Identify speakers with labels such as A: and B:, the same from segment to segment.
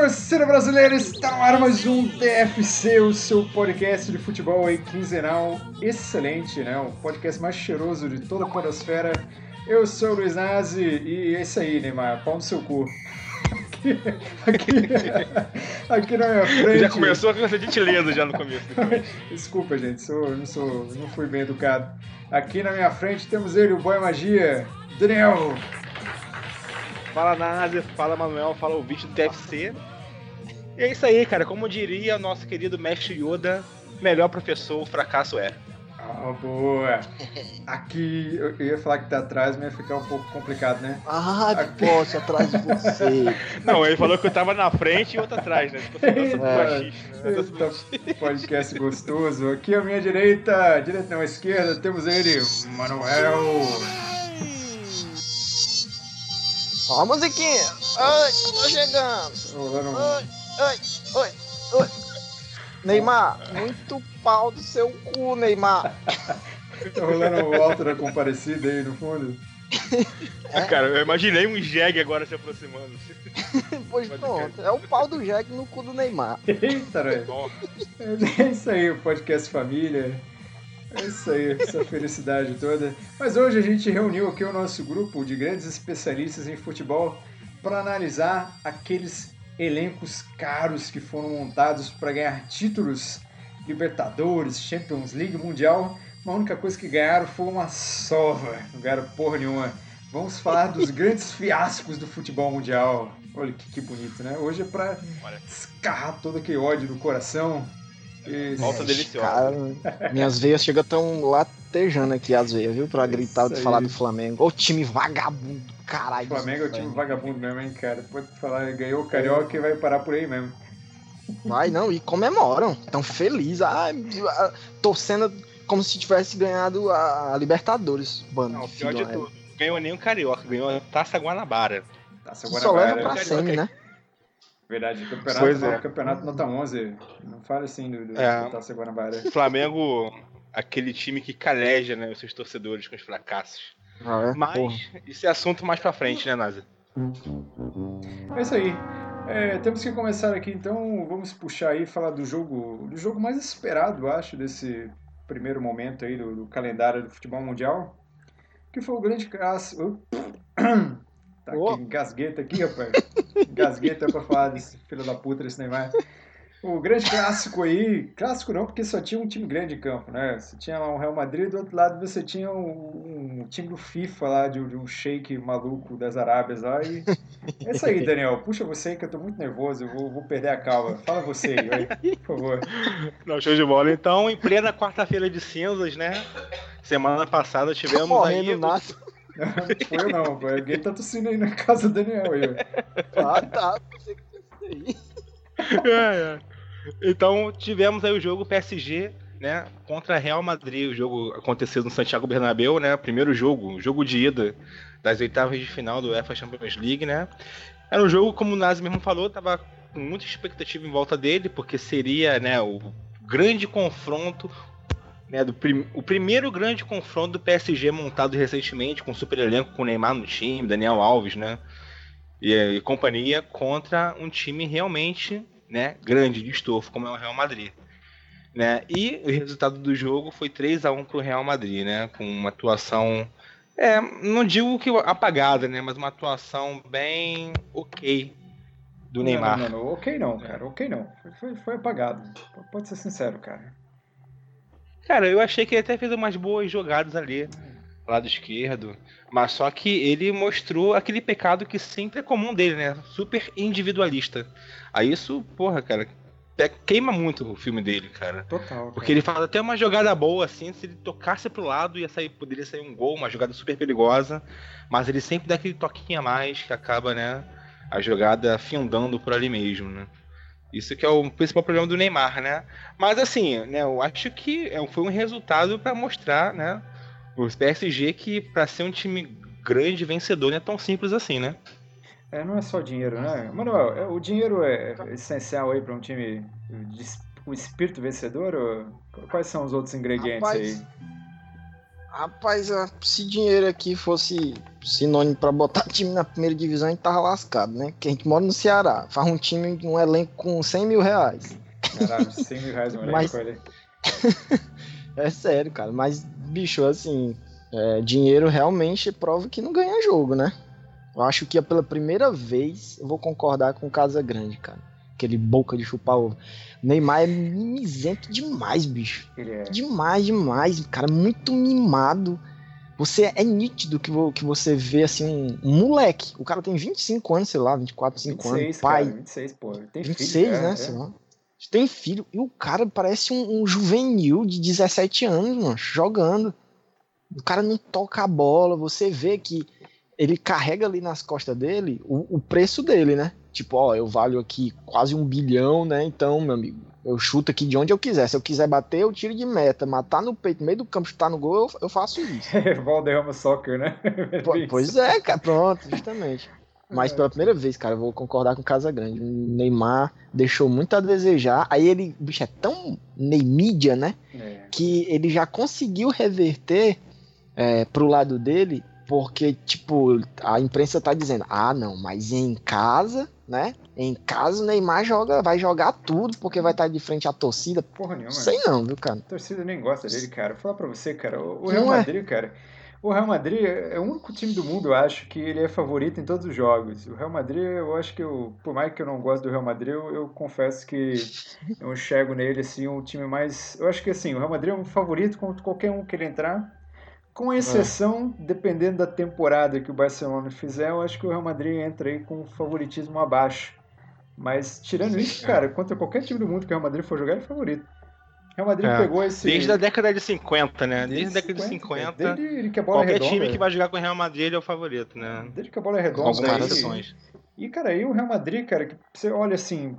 A: Torcida brasileira, está no ar mais um DFC, o seu podcast de futebol aí quinzenal. Excelente, né? O podcast mais cheiroso de toda a podosfera. Eu sou o Luiz Nazi e é isso aí, Neymar. Pau no seu cu. Aqui, aqui, aqui na minha frente.
B: Já começou com essa gentileza já no começo.
A: Desculpa, gente, sou, não, sou, não fui bem educado. Aqui na minha frente temos ele, o Boy Magia, Daniel.
B: Fala Nazi, fala Manuel, fala o vídeo do TFC. E é isso aí, cara. Como diria o nosso querido mestre Yoda, melhor professor, o fracasso é.
A: Ah, boa. Aqui, eu ia falar que tá atrás, mas ia ficar um pouco complicado, né?
C: Ah, Aqui... posso atrás de você.
B: Não, ele falou que eu tava na frente e outro atrás, né? Tipo, assim,
A: Eita, né? podcast gostoso. Aqui à minha direita, direita não, à esquerda, temos ele, Manuel.
C: Ó a musiquinha. Oi, tô chegando. Oi, oi, oi, oi. Neymar, muito pau do seu cu, Neymar.
A: tá rolando o alto da comparecida aí no fundo.
B: É? Cara, eu imaginei um jegue agora se aproximando.
C: pois pronto, é o pau do jegue no cu do Neymar.
A: Eita, velho. É isso aí, o podcast família. É isso aí, essa felicidade toda. Mas hoje a gente reuniu aqui o nosso grupo de grandes especialistas em futebol para analisar aqueles elencos caros que foram montados para ganhar títulos Libertadores, Champions League, Mundial. A única coisa que ganharam foi uma sova, não ganharam porra nenhuma. Vamos falar dos grandes fiascos do futebol mundial. Olha que, que bonito, né? Hoje é para descarrar todo aquele ódio do coração,
B: Volta deliciosa. Cara,
C: minhas veias chegam tão latejando aqui as veias, viu? Pra gritar e falar do Flamengo. Ô time vagabundo, caralho.
A: O Flamengo é o time vagabundo mesmo, hein, cara? Pode falar, ganhou o Carioca e vai parar por aí mesmo.
C: Vai, não, e comemoram. Tão felizes. Ah, torcendo como se tivesse ganhado a Libertadores.
B: Bando não, pior de tudo. Ganhou nem o Carioca, ganhou a Taça Guanabara.
C: Taça Guanabara. Só leva pra semi, né?
A: Verdade, campeonato, pois é. campeonato nota 11. Não fale assim do, do, é, Taça Guanabara.
B: Flamengo, aquele time que caleja né, os seus torcedores com os fracassos. Ah, é? Mas Porra. isso é assunto mais pra frente, né, Naza?
A: É isso aí. É, temos que começar aqui, então vamos puxar aí e falar do jogo, do jogo mais esperado, acho, desse primeiro momento aí do, do calendário do futebol mundial, que foi o grande clássico. Tá oh. aqui, engasgueta aqui, rapaz. engasgueta pra falar desse filho da puta desse Neymar. O grande clássico aí, clássico não, porque só tinha um time grande em campo, né? Você tinha lá um Real Madrid, do outro lado você tinha um, um time do FIFA lá, de, de, um shake maluco das Arábias lá. E é isso aí, Daniel. Puxa você aí que eu tô muito nervoso, eu vou, vou perder a calma. Fala você aí, por favor.
B: Não, show de bola. Então, em plena quarta-feira de cinzas, né? Semana passada tivemos
C: Morrendo
B: aí.
C: Nato.
A: Não, foi eu não, pô. Alguém tá tossindo aí na casa do Daniel aí.
C: Ah, tá. Pensei que aí.
B: É, é. Então tivemos aí o jogo PSG, né, contra Real Madrid. O jogo aconteceu no Santiago Bernabéu, né? Primeiro jogo, jogo de ida das oitavas de final do UEFA Champions League, né? Era um jogo, como o Nazi mesmo falou, tava com muita expectativa em volta dele, porque seria, né, o grande confronto, né, do prim o primeiro grande confronto do PSG montado recentemente, com super elenco, com Neymar no time, Daniel Alves, né? E, e, companhia, contra um time realmente né, grande de estofo, como é o Real Madrid. Né? E o resultado do jogo foi 3 a 1 para o Real Madrid, né? com uma atuação, é, não digo que apagada, né? mas uma atuação bem ok do Neymar.
A: Não, não, não, ok não, cara, ok não. Foi, foi, foi apagado. Pode ser sincero, cara.
B: Cara, eu achei que ele até fez umas boas jogadas ali, lado esquerdo. Mas só que ele mostrou aquele pecado que sempre é comum dele, né? Super individualista. Aí isso, porra, cara, queima muito o filme dele, cara.
A: Total. Cara.
B: Porque ele faz até uma jogada boa, assim, se ele tocasse pro lado, ia sair, poderia sair um gol, uma jogada super perigosa. Mas ele sempre dá aquele toquinho a mais que acaba, né? a jogada findando por ali mesmo, né? Isso que é o principal problema do Neymar, né? Mas assim, né, eu acho que é, foi um resultado para mostrar, né, o PSG que para ser um time grande vencedor não é tão simples assim, né?
A: É, não é só dinheiro, né? Manuel, é, o dinheiro é essencial aí para um time de, o espírito vencedor? Ou quais são os outros ingredientes
C: Rapaz, aí? Rapaz, se dinheiro aqui fosse sinônimo para botar time na primeira divisão, a gente tava lascado, né? Porque a gente mora no Ceará, faz um time, um elenco com 100 mil reais.
A: Caralho, 100 mil reais Mas... olha
C: É sério, cara. Mas, bicho, assim, é, dinheiro realmente prova que não ganha jogo, né? Eu acho que é pela primeira vez eu vou concordar com o Casa Grande, cara. Aquele boca de chupar ovo. Neymar é mimizento demais, bicho. É. Demais, demais. Cara, muito mimado. Você é nítido que, que você vê assim um, moleque. O cara tem 25 anos, sei lá, 24, 25 26, anos. Pai.
A: Cara, 26, pô. Tem
C: 26,
A: filho,
C: né? É, sei lá. Tem filho. E o cara parece um, um juvenil de 17 anos, mano, jogando. O cara não toca a bola. Você vê que ele carrega ali nas costas dele o, o preço dele, né? Tipo, ó, eu valho aqui quase um bilhão, né? Então, meu amigo, eu chuto aqui de onde eu quiser. Se eu quiser bater, eu tiro de meta. Matar no peito, no meio do campo, chutar no gol, eu, eu faço isso.
A: Valderrama Soccer, né?
C: pois é, cara, pronto, justamente. Mas pela primeira vez, cara, eu vou concordar com Casa Grande. O Neymar deixou muito a desejar. Aí ele, bicho, é tão Neymídia, né? É. Que ele já conseguiu reverter é, pro lado dele porque, tipo, a imprensa tá dizendo, ah, não, mas em casa, né? Em casa o Neymar joga, vai jogar tudo, porque vai estar de frente à torcida.
A: Porra nenhuma.
C: Sei não, viu, cara? A
A: torcida nem gosta dele, cara. Vou falar pra você, cara. O Real não é. Madrid, é. cara. O Real Madrid é o único time do mundo, eu acho, que ele é favorito em todos os jogos. O Real Madrid, eu acho que eu, por mais que eu não goste do Real Madrid, eu, eu confesso que eu enxergo nele assim um time mais. Eu acho que assim, o Real Madrid é um favorito contra qualquer um que ele entrar. Com exceção, é. dependendo da temporada que o Barcelona fizer, eu acho que o Real Madrid entra aí com favoritismo abaixo. Mas tirando isso, cara, contra qualquer time do mundo que o Real Madrid for jogar, ele é favorito. O Real Madrid é. pegou esse.
B: Desde a década de 50, né? Desde, Desde a década de 50. Desde que a bola qualquer é redonda, time que vai jogar com o Real Madrid ele é o favorito, né?
A: Desde que a bola é redonda. Com algumas exceções. E, cara, aí o Real Madrid, cara, que você olha assim.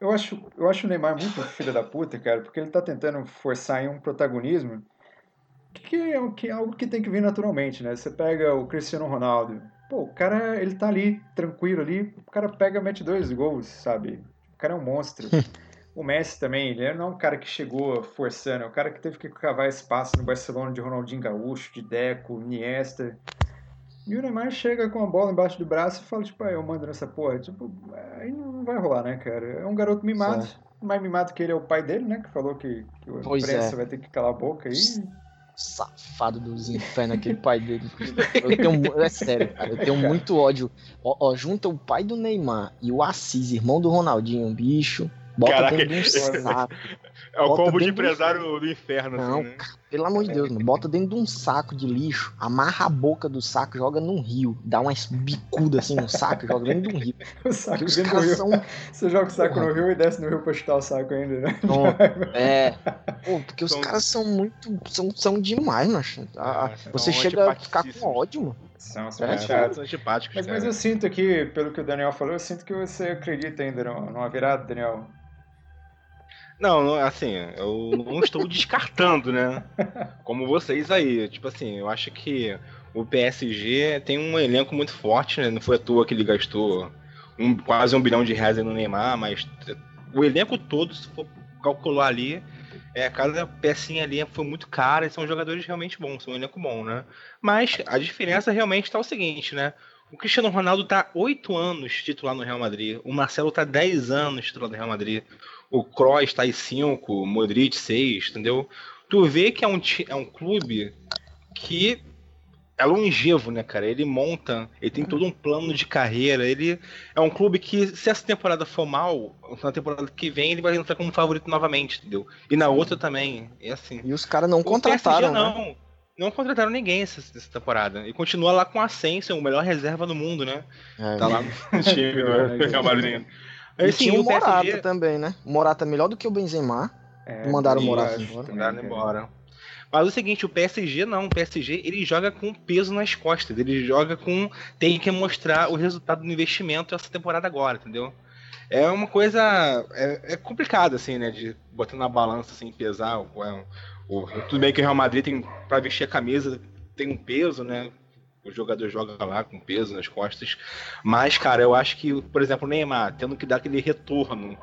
A: Eu acho, eu acho o Neymar muito filho da puta, cara, porque ele tá tentando forçar em um protagonismo que é, que é algo que tem que vir naturalmente, né? Você pega o Cristiano Ronaldo, pô, o cara, ele tá ali, tranquilo ali, o cara pega, mete dois gols, sabe? O cara é um monstro. o Messi também, ele não é um cara que chegou forçando, é um cara que teve que cavar espaço no Barcelona de Ronaldinho Gaúcho, de Deco, Iniesta. E o Neymar chega com a bola embaixo do braço e fala, tipo, ah, eu mando nessa porra. Tipo, aí não vai rolar, né, cara? É um garoto mimado. Mais mimado que ele é o pai dele, né? Que falou que, que a imprensa é. vai ter que calar a boca aí
C: safado dos infernos, aquele pai dele. Eu tenho, é sério, cara, eu tenho muito ódio. Ó, ó, junta o pai do Neymar e o Assis, irmão do Ronaldinho, bicho. Bota Caraca, dentro de um saco.
B: É o combo de empresário do, do inferno.
C: Assim, Não, assim, né? pelo amor de Deus, mano. Bota dentro de um saco de lixo, amarra a boca do saco, joga num rio. Dá uma bicuda assim no saco, joga dentro de um rio.
A: o saco os caras rio. São... Você joga o saco Porra. no rio e desce no rio pra chutar o saco ainda, né?
C: é. Pô, porque os caras são muito. São, são demais, macho. Ah, você chega a ficar com ódio, mano.
A: São, são é, chatos. antipáticos. Mas, mas eu sinto aqui, pelo que o Daniel falou, eu sinto que você acredita ainda numa virada, Daniel.
B: Não, assim, eu não estou descartando, né? Como vocês aí. Tipo assim, eu acho que o PSG tem um elenco muito forte, né? Não foi à toa que ele gastou um, quase um bilhão de reais no Neymar, mas o elenco todo, se for calcular ali, é, cada pecinha ali foi muito cara e são jogadores realmente bons, são um elenco bom, né? Mas a diferença realmente está o seguinte, né? O Cristiano Ronaldo está oito anos titular no Real Madrid, o Marcelo está 10 anos titular no Real Madrid o Kroos tá aí 5, o Modric 6, entendeu? Tu vê que é um, é um clube que é longevo, né, cara? Ele monta, ele tem todo um plano de carreira. Ele é um clube que, se essa temporada for mal, na temporada que vem ele vai entrar como favorito novamente, entendeu? E na outra também, é assim.
C: E os caras não contrataram, PSG,
B: não. Né? Não contrataram ninguém essa, essa, temporada. E continua lá com a Ascension, o melhor reserva do mundo, né? É, tá lá no time do Real Madrid.
C: E Sim, tinha o Morata PSG... também, né? O Morata é melhor do que o Benzema. É, mandaram o Morata embora.
B: Mandaram embora. Mas o seguinte, o PSG não, o PSG ele joga com peso nas costas, ele joga com tem que mostrar o resultado do investimento essa temporada agora, entendeu? É uma coisa é, é complicado assim, né, de botar na balança assim, pesar o, é, tudo bem que o Real Madrid tem para vestir a camisa tem um peso, né? O jogador joga lá com peso nas costas. Mas, cara, eu acho que, por exemplo, o Neymar, tendo que dar aquele retorno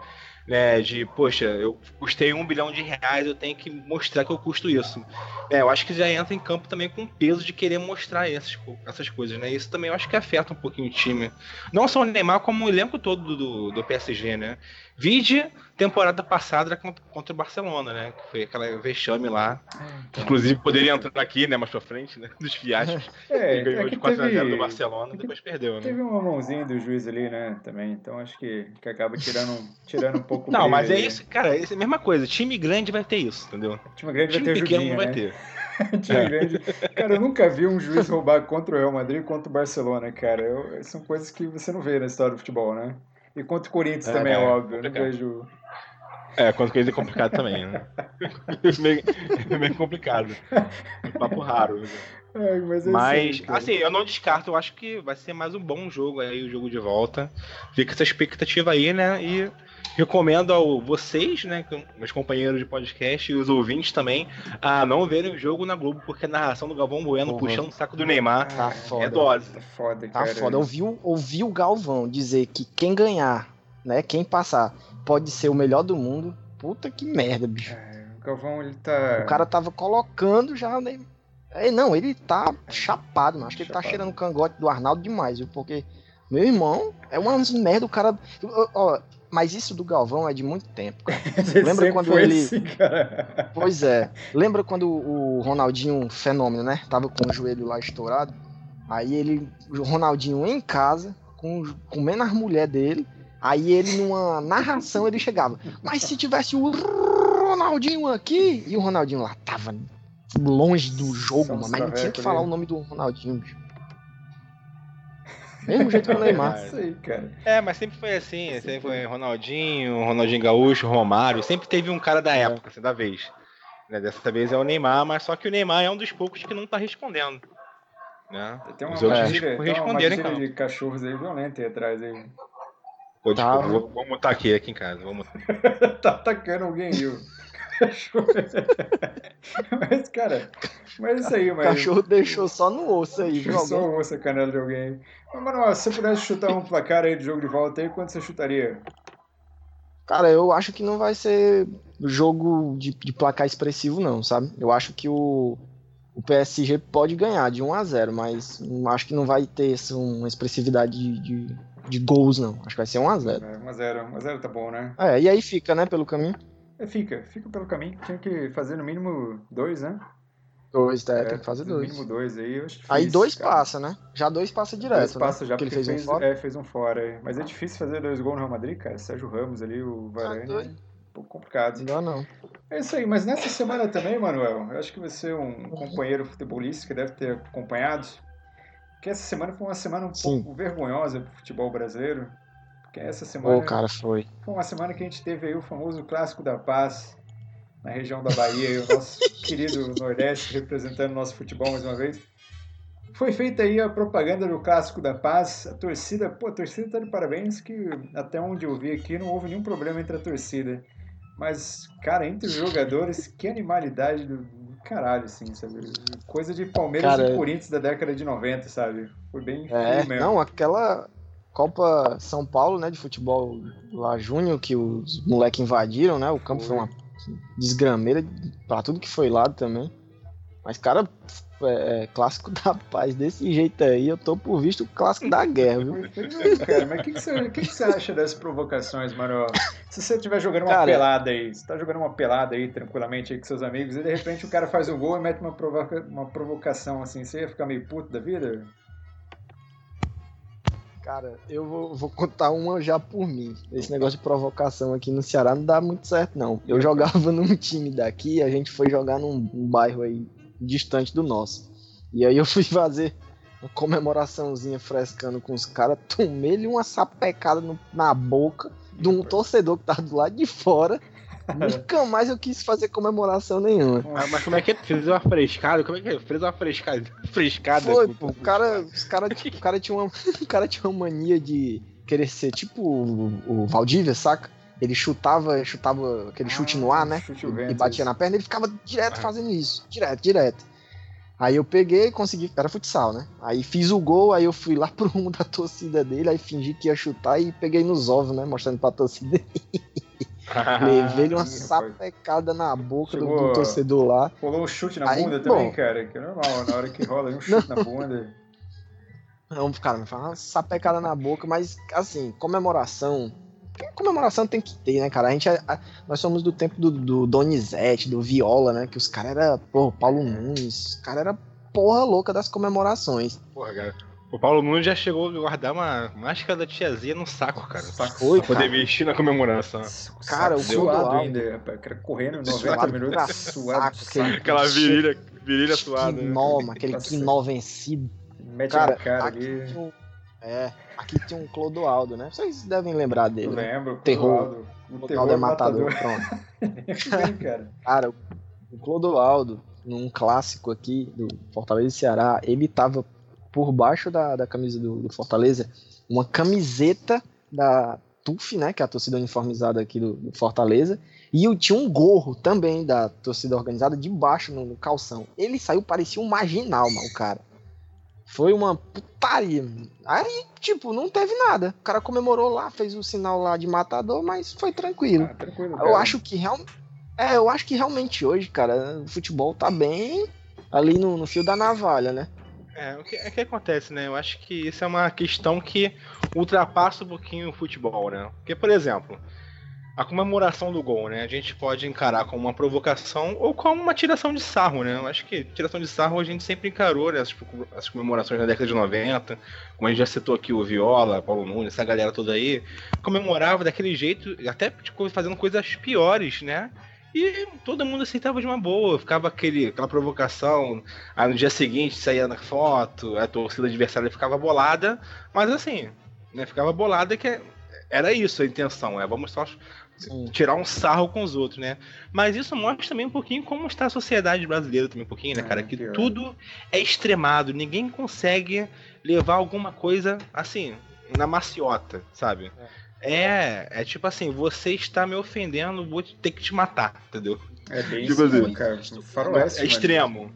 B: né, de, poxa, eu custei um bilhão de reais, eu tenho que mostrar que eu custo isso. É, eu acho que já entra em campo também com peso de querer mostrar essas, essas coisas, né? Isso também eu acho que afeta um pouquinho o time. Não só o Neymar, como o elenco todo do, do PSG, né? Vide temporada passada contra, o Barcelona, né? Que foi aquela vexame lá. É, Inclusive poderia entrar aqui, né, mais pra frente, né? Dos fiascos.
A: É,
B: ganhou
A: é
B: de 4x0
A: teve...
B: do Barcelona, e depois perdeu, né?
A: Teve uma mãozinha do juiz ali, né, também. Então acho que, que acaba tirando, tirando um pouco
B: Não, mas é isso, cara, é a mesma coisa. Time grande vai ter isso, entendeu?
A: Time grande
B: Time
A: vai ter
B: pequeno não vai
A: né?
B: ter.
A: Time
B: É.
A: grande. Cara, eu nunca vi um juiz roubar contra o Real Madrid e contra o Barcelona, cara. Eu- são coisas que você não vê na história do futebol, né? E contra o Corinthians
B: É,
A: também,
B: é,
A: óbvio. Não vejo.
B: É, quando coisa é complicado também, né? meio, meio complicado. Um papo raro. né?
A: É, mas é
B: Mas, assim, eu não descarto, eu acho que vai ser mais um bom jogo aí, o jogo de volta. Fica essa expectativa aí, né? E recomendo a vocês, né, meus companheiros de podcast e os ouvintes também, a não verem o jogo na Globo, porque a narração do Galvão Bueno
C: Uhum.
B: puxando o saco do Neymar
C: Tá
B: é
C: foda.
B: dose.
A: Tá foda,
C: Tá
A: cara.
C: foda. Ouvi, o- ouvi o Galvão dizer que quem ganhar, né, quem passar, pode ser o melhor do mundo. Puta que merda, bicho.
A: É, o Galvão, ele tá.
C: O cara tava colocando já, né? É, não, ele tá chapado, mano. Acho que ele tá
A: Chapado.
C: cheirando o cangote do Arnaldo demais, viu? Porque, meu irmão, é uma merda, o cara. Ó, mas isso do Galvão é de muito tempo, cara. Lembra quando ele-
A: assim.
C: Pois é. Lembra quando o Ronaldinho, fenômeno, né? Tava com o joelho lá estourado. Aí ele, o Ronaldinho em casa, com, comendo as mulheres dele. Aí ele, numa narração, ele chegava. Mas se tivesse o Ronaldinho aqui. E o Ronaldinho lá tava longe do jogo, mano. Mas não tinha que falar o nome do Ronaldinho, bicho. Mesmo jeito que o Neymar.
A: É isso aí, cara.
B: É, mas sempre foi assim, sempre foi Ronaldinho, Ronaldinho Gaúcho, Romário, sempre teve um cara da época, assim, da vez. Né, Dessa vez é o Neymar, mas só que o Neymar é um dos poucos que não tá respondendo. Né?
A: Tem uma
B: Os outros
A: matilha, tem uma
B: responderam,
A: matilha
B: então.
A: de cachorros aí violenta aí atrás aí.
B: Pô,
C: Tá.
B: desculpa, vou, vou mutar aqui, aqui em casa. Vou mutar.
A: tá atacando alguém aí, o cachorro. mas, cara, mas isso aí,
C: O
A: mas.
C: cachorro deixou só no osso aí, viu?
A: Só
C: Alguém?
A: o osso a canela de alguém. Mas, Manuel, se você pudesse chutar um placar aí do jogo de volta aí, quanto você chutaria?
C: Cara, eu acho que não vai ser jogo de, de placar expressivo, não, sabe? Eu acho que o, o PSG pode ganhar de 1 a 0 mas acho que não vai ter essa, uma expressividade de, de, de gols, não. Acho que vai ser 1 a 0
A: É, 1x0. 1x0 tá bom, né?
C: É, e aí fica, né, pelo caminho.
A: É, fica, fica pelo caminho. Tinha que fazer no mínimo dois, né?
C: Dois, é, tem que fazer
A: No
C: dois.
A: mínimo dois aí, eu acho difícil.
C: Aí dois
A: cara.
C: passa, né? Já dois passa direto,
A: Dois
C: né?
A: passa já,
C: Porque
A: porque
C: ele fez,
A: fez,
C: um fora.
A: É, fez um fora. é. Mas é difícil fazer dois gols no Real Madrid, cara. Sérgio Ramos ali, o Varane.
C: doido.
A: é um pouco complicado.
C: Não, não.
A: É isso aí, mas nessa semana também, Manuel, eu acho que você é um companheiro futebolista que deve ter acompanhado. Que essa semana foi uma semana um
C: Sim.
A: pouco vergonhosa pro futebol brasileiro. Porque essa semana
C: Ô, cara, foi.
A: foi uma semana que a gente teve aí o famoso Clássico da Paz na região da Bahia, e o nosso querido Nordeste representando o nosso futebol mais uma vez. Foi feita aí a propaganda do Clássico da Paz. A torcida, pô, a torcida tá de parabéns que até onde eu vi aqui não houve nenhum problema entre a torcida. Mas, cara, entre os jogadores, que animalidade do, caralho, assim, sabe? Coisa de Palmeiras
C: Cara,
A: e Corinthians da década de 90, sabe? Foi bem
C: É,
A: mesmo.
C: não, aquela Copa São Paulo, né, de futebol lá júnior, que os moleques invadiram, né? O campo foi,
A: Foi.
C: uma desgrameira pra tudo que foi lado também. Mas, cara, é, é, clássico da paz desse jeito aí, eu tô por visto o clássico da guerra, viu?
A: Cara. Mas o que, que, você, que, que você acha dessas provocações, Manuel? Se você estiver jogando uma
C: Cara-
A: pelada aí, você tá jogando uma pelada aí tranquilamente aí com seus amigos, e de repente o cara faz um gol e mete uma, provoca, uma provocação assim, você ia ficar meio puto da vida?
C: Cara, eu vou, vou contar uma já por mim. Esse negócio de provocação aqui no Ceará não dá muito certo, não. Eu jogava num time daqui, a gente foi jogar num, num bairro aí distante do nosso. E aí eu fui fazer uma comemoraçãozinha frescando com os caras, tomei-lhe uma sapecada no- na boca de um torcedor que tava do lado de fora. Nunca mais eu quis fazer comemoração nenhuma.
B: Ah, mas como é que é? Fez uma frescada? Como é que é? Fez uma frescada? Frescada?
C: Foi, pô. O cara, os cara, o cara, tinha uma, o cara tinha uma mania de querer ser tipo o, o Valdívia, saca? Ele chutava, chutava aquele chute no ar, né? E
A: vento,
C: batia
A: isso.
C: na perna, ele ficava direto
B: Ah.
C: fazendo isso. Direto, direto. Aí eu peguei, consegui. Era futsal, né? Aí fiz o gol, aí eu fui lá pro rumo da torcida dele, aí fingi que ia chutar e peguei nos ovos, né? Mostrando pra torcida. Levei ele uma sapecada na boca do,
A: Chegou-
C: do torcedor lá.
A: Rolou um chute na
C: Aí,
A: bunda
C: bom.
A: também, cara, que é normal, na hora que rola um chute na bunda.
C: Não, cara, me fala uma sapecada na boca, mas assim, comemoração. Comemoração tem que ter, né, cara? A gente, é- a- nós somos do tempo do, do Donizete, do Viola, né? Que os caras eram, pô, Paulo Nunes, os caras eram porra louca das comemorações.
B: Porra, cara. O Paulo Nunes já chegou a guardar uma máscara da tiazinha no saco, cara.
A: Saco,
C: Foi,
B: Pra poder
C: cara.
B: vestir na comemoração.
C: Cara, o
A: suado
C: Clodoaldo-
A: ainda, rapaz, cara correndo 90
C: Suado
A: minutos, suado,
C: saco,
B: Aquela virilha, virilha suada. né?
C: Quinó, aquele quinó vencido.
A: mete
C: Cara,
A: na cara
C: aqui
A: ali.
C: tinha um, é, aqui tinha um Clodoaldo, né? Vocês devem lembrar
A: Eu
C: dele. né?
A: lembro,
C: Terror.
A: Clodoaldo, O
C: Clodoaldo é matador,
A: matador.
C: pronto.
A: Bem, cara.
C: Cara, o Clodoaldo, num clássico aqui do Fortaleza e Ceará, ele tava por baixo da, da camisa do, do Fortaleza, uma camiseta da TUF, né, que é a torcida uniformizada aqui do, do Fortaleza, e eu tinha um gorro também da torcida organizada debaixo no, no calção. Ele saiu, parecia um marginal, mano, o cara. Foi uma putaria. Aí, tipo, não teve nada. O cara comemorou lá, fez o sinal lá de matador, mas foi tranquilo.
A: Ah, tranquilo,
C: Eu acho que realmente. É, eu acho que realmente hoje, cara, o futebol tá bem ali no, no fio da navalha, né?
B: É, o que, é que acontece, né? Eu acho que isso é uma questão que ultrapassa um pouquinho o futebol, né? Porque, por exemplo, a comemoração do gol, né? A gente pode encarar como uma provocação ou como uma tiração de sarro, né? Eu acho que tiração de sarro a gente sempre encarou, né? Essas, essas comemorações da década de 90, como a gente já citou aqui o Viola, Paulo Nunes, essa galera toda aí, comemorava daquele jeito, até tipo, fazendo coisas piores, né? E todo mundo aceitava de uma boa, ficava aquele, aquela provocação, Aí no dia seguinte saía na foto, a torcida adversária ficava bolada, mas assim, né, ficava bolada que era isso a intenção, é vamos só
C: Sim.
B: tirar um sarro com os outros, né? Mas isso mostra também um pouquinho como está a sociedade brasileira também um pouquinho, né,
A: É,
B: cara? Que
A: pior.
B: tudo é extremado, ninguém consegue levar alguma coisa assim, na maciota, sabe? É, é tipo assim, você está me ofendendo, vou ter que te matar, entendeu?
A: É bem
B: Tipo assim.
A: cara. Faroeste,
B: é extremo.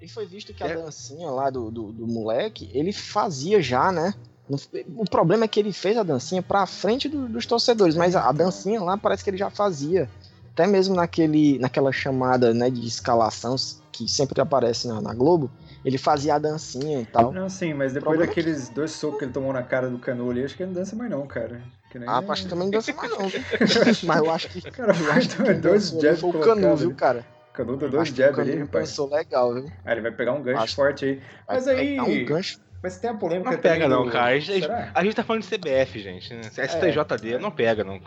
C: E foi visto que a
B: É.
C: dancinha lá do, do, do moleque, ele fazia já, né? O problema é que ele fez a dancinha pra frente do- dos torcedores, mas a, a dancinha lá parece que ele já fazia. Até mesmo naquele, naquela chamada né, de escalação que sempre aparece na, na Globo, ele fazia a dancinha e tal.
A: Não, sim, mas depois
C: Problema é
A: daqueles dois socos que ele tomou na cara do Canu ali, acho que ele não dança mais não, cara. Nem...
C: Ah, acho que também não dança mais não, viu? Mas eu acho que.
A: Cara,
C: eu acho que
A: dois jabs
C: foi o Canu, viu,
A: ali.
C: cara?
A: O Canu deu dois jabs ali, rapaz.
C: dançou legal, viu?
A: Ah, ele vai pegar um gancho
C: Acho-
A: forte aí.
C: Vai
A: Mas aí...
C: pegar um gancho.
A: Mas tem a polêmica
B: Não pega não,
A: do-
B: cara. A gente, a gente tá falando de CBF, gente. né? STJD não pega, não.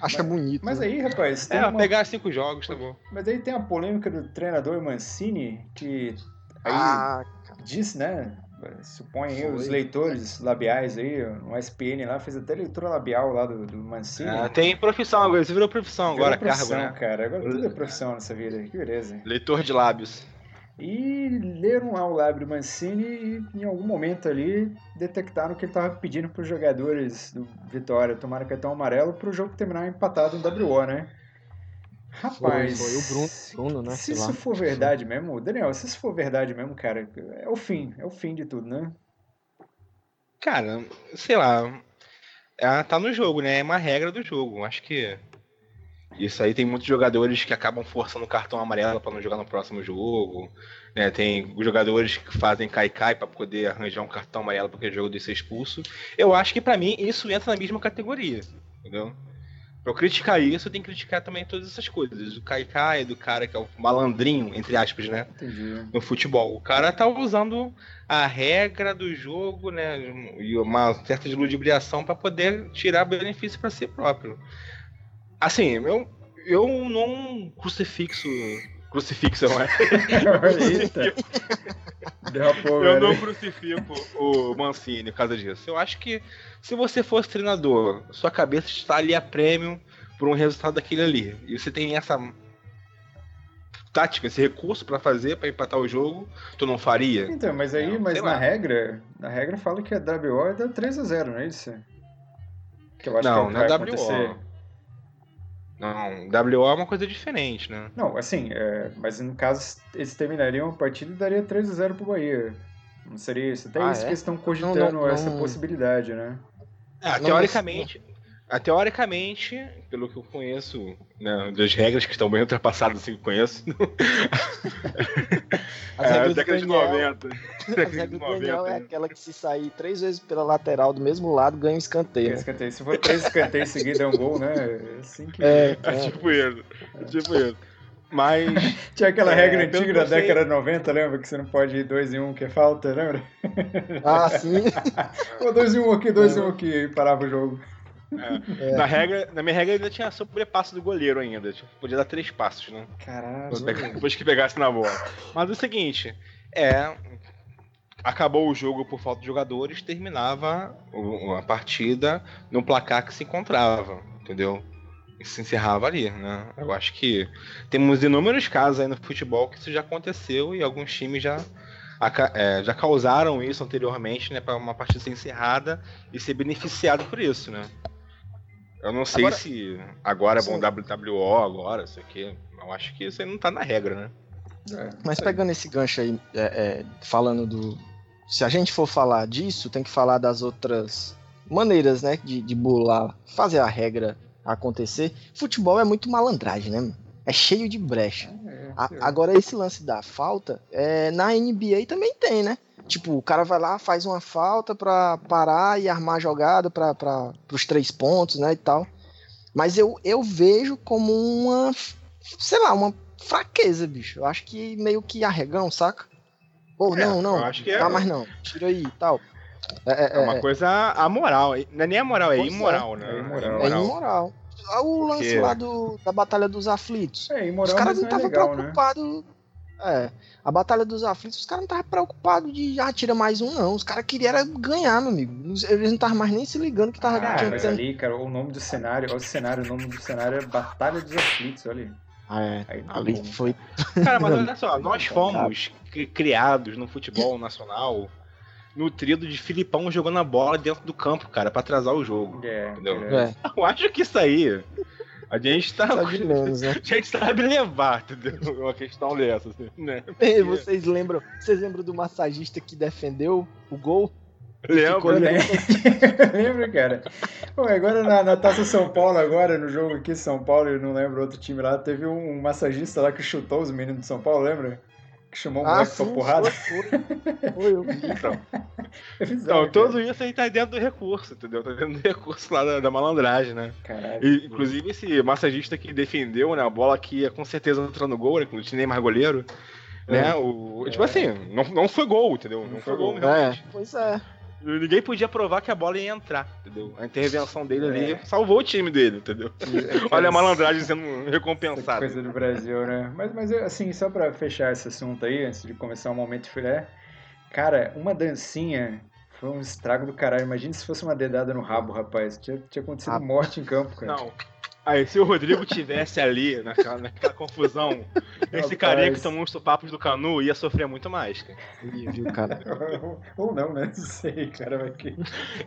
C: Acho que é bonito.
A: Mas
C: né?
A: aí, rapaz, tem
B: É,
A: uma...
B: pegar cinco jogos, tá bom.
A: Mas aí tem a polêmica do treinador Mancini, que aí
C: Ah,
A: diz, né? Supõe aí os leitores labiais aí, no SPN lá, fez até leitura labial lá do, do Mancini.
B: Ah, tem profissão agora, você virou profissão
A: Virou
B: agora,
A: profissão,
B: cargo, né?
A: cara. Agora tudo é profissão nessa vida, que beleza.
B: Leitor de lábios.
A: E leram lá o lábio do Mancini e em algum momento ali detectaram que ele estava pedindo para os jogadores do Vitória tomarem cartão amarelo para o jogo terminar empatado no WO, né? Rapaz,
C: Foi, foi o Bruno, Bruno né?
A: se
C: sei
A: isso
C: lá.
A: for verdade mesmo, Daniel, se isso for verdade mesmo, cara, é o fim, é o fim de tudo, né?
B: Cara, sei lá. É, tá no jogo, né? É uma regra do jogo. Acho que. Isso aí tem muitos jogadores que acabam forçando o cartão amarelo pra não jogar no próximo jogo. Né? Tem jogadores que fazem cai-cai pra poder arranjar um cartão amarelo porque o jogo de ser expulso. Eu acho que pra mim isso entra na mesma categoria. Entendeu? Pra eu criticar isso, eu tenho que criticar também todas essas coisas. O cai-cai do cara que é o malandrinho, entre aspas, né?
A: Entendi.
B: no futebol. O cara tá usando a regra do jogo, né, e uma certa ludibriação para poder tirar benefício para si próprio. Assim, eu, eu não crucifixo. Crucifixo, não é?
A: Eita! Derrapou,
B: Eu
A: velho.
B: não crucifico o Mancini por causa disso. Eu acho que se você fosse treinador, sua cabeça está ali a prêmio, por um resultado daquele ali. E você tem essa tática, esse recurso para fazer, para empatar o jogo, tu não faria?
A: Então, mas aí,
B: Não,
A: mas na
B: lá.
A: regra, na regra fala que a WO é da 3 a 0 não é isso? Que eu acho
B: Não,
A: que
B: não é
A: vai
B: WO.
A: acontecer.
B: Não, WO é uma coisa diferente, né?
A: Não, assim, é, mas no caso eles terminariam a partida e daria 3 a 0 pro Bahia. Não seria isso? Até
C: Ah,
A: isso
C: é?
A: que eles estão cogitando
C: não,
A: essa
C: não.
A: possibilidade, né?
B: Ah,
C: Não,
B: teoricamente, ah, teoricamente, pelo que eu conheço, né, das regras que estão bem ultrapassadas, assim, que eu conheço,
C: As
B: é,
C: regras do
B: década de
C: Daniel-
B: 90.
C: As
B: Década de
C: regras do Daniel
B: 90.
C: é aquela que se sair três vezes pela lateral do mesmo lado, ganha um escanteio. né?
A: Escanteio. Se for três escanteios seguidos é um gol, né? É assim que.
C: É,
B: É tipo isso. É tipo isso. Mas.
A: Tinha aquela
B: É,
A: regra
B: pelo
A: antiga da
B: sei-
A: década de 90, lembra? Que você não pode ir 2 em 1, um, que é falta, lembra?
C: Ah, sim.
A: Pô, 2 em 1 um aqui, 2 em 1 um aqui, e parava o jogo.
C: É.
B: Na, regra, na minha regra ainda tinha sobrepasso do goleiro ainda. Tipo, podia dar três passos, né?
A: Caralho.
B: Depois que pegasse na bola. Mas é o seguinte, é. Acabou o jogo por falta de jogadores, terminava a partida no placar que se encontrava, entendeu? E se encerrava ali, né? Eu acho que temos inúmeros casos aí no futebol que isso já aconteceu e alguns times já, é, já causaram isso anteriormente, né? Para uma partida ser encerrada e ser beneficiado por isso, né? Eu não sei
C: Agora-
B: se agora é bom
C: Sim.
B: WWO, agora, isso aqui. Eu acho que isso aí não tá na regra, né?
A: É,
C: Mas pegando esse gancho aí, é, é, falando do. Se a gente for falar disso, tem que falar das outras maneiras, né? De, de bular, fazer a regra acontecer. Futebol é muito malandragem, né? mano? É cheio de brecha.
A: É,
C: A-
A: sei.
C: agora, esse lance da falta, é, na NBA também tem, né? Tipo, o cara vai lá, faz uma falta pra parar e armar a jogada pra, pra, pros três pontos, né? E tal. Mas eu, eu vejo como uma, sei lá, uma fraqueza, bicho. Eu acho que meio que arregão, saca? Ou
B: É,
C: não, não.
B: eu acho que é-
C: Tá, mas não. Tira aí e tal. É,
B: É uma coisa amoral. Não é nem amoral, é
C: Pois é.
B: imoral, né?
A: É imoral.
C: é imoral. O lance
B: Porque-
C: lá do, da Batalha dos Aflitos.
A: É,
C: Os
A: imoral,
C: caras
A: mas
C: não
A: não é
C: estavam
A: legal, né?
C: É, a Batalha dos Aflitos, os caras não estavam preocupados de ah, tira mais um, não. Os caras queriam era ganhar, meu amigo. Eles não estavam mais nem se ligando que tava
A: Ah,
C: tinha-
A: mas ali, cara, o nome do cenário, olha o cenário, o nome do cenário é Batalha dos Aflitos, olha aí.
C: Ah, é.
A: Aí tá
C: Ali
A: bom.
C: foi.
B: Cara, mas olha só, nós fomos cri- criados no futebol nacional nutrido de Filipão jogando a bola dentro do campo, cara, pra atrasar o jogo.
A: É,
B: Entendeu?
A: é.
C: É,
B: Eu acho que isso aí. A gente tá.
C: só de menos, né?
B: A gente sabe levar, entendeu? Uma questão dessa, assim, né?
C: E vocês lembram? Vocês lembram do massagista que defendeu o gol?
A: Eu
C: ali-
A: lembro, lembro, cara. Pô, agora na, na Taça São Paulo, agora, no jogo aqui, São Paulo, eu não lembro outro time lá, teve um, massagista lá que chutou os meninos de São Paulo, lembra? Que chamou o
C: Ah,
A: moleque pra
C: sim,
A: porrada.
C: foi, foi. Foi, eu.
B: Então,
A: É bizarro,
B: então, tudo isso aí tá dentro do recurso, entendeu? Tá dentro do recurso lá da, da malandragem, né?
A: Caralho.
B: E, inclusive, esse massagista que defendeu, né? A bola que ia com certeza entrar no gol, né? Que não tinha nem mais goleiro. Né? O, Tipo
A: É.
B: assim, não, não foi gol, entendeu? Não,
A: Não
B: foi
A: foi
B: gol,
A: gol.
B: realmente.
C: É, pois é.
B: Ninguém podia provar que a bola ia entrar, entendeu? A intervenção dele ali
A: É.
B: salvou o time dele, entendeu? Olha a malandragem sendo recompensada.
A: coisa do Brasil, né? Mas, mas assim, só pra fechar esse assunto aí, antes de começar o momento filé, cara, uma dancinha foi um estrago do caralho. Imagina se fosse uma dedada no rabo, rapaz. Tinha, tinha acontecido
C: Ah.
A: morte em campo, cara.
B: Não. Aí, se o Rodrigo tivesse ali, naquela, naquela confusão, esse carinha que tomou uns papos do Canu ia sofrer muito mais, cara.
C: Ih, Viu, cara?
A: Ou, não, né? Não sei, cara. Vai que...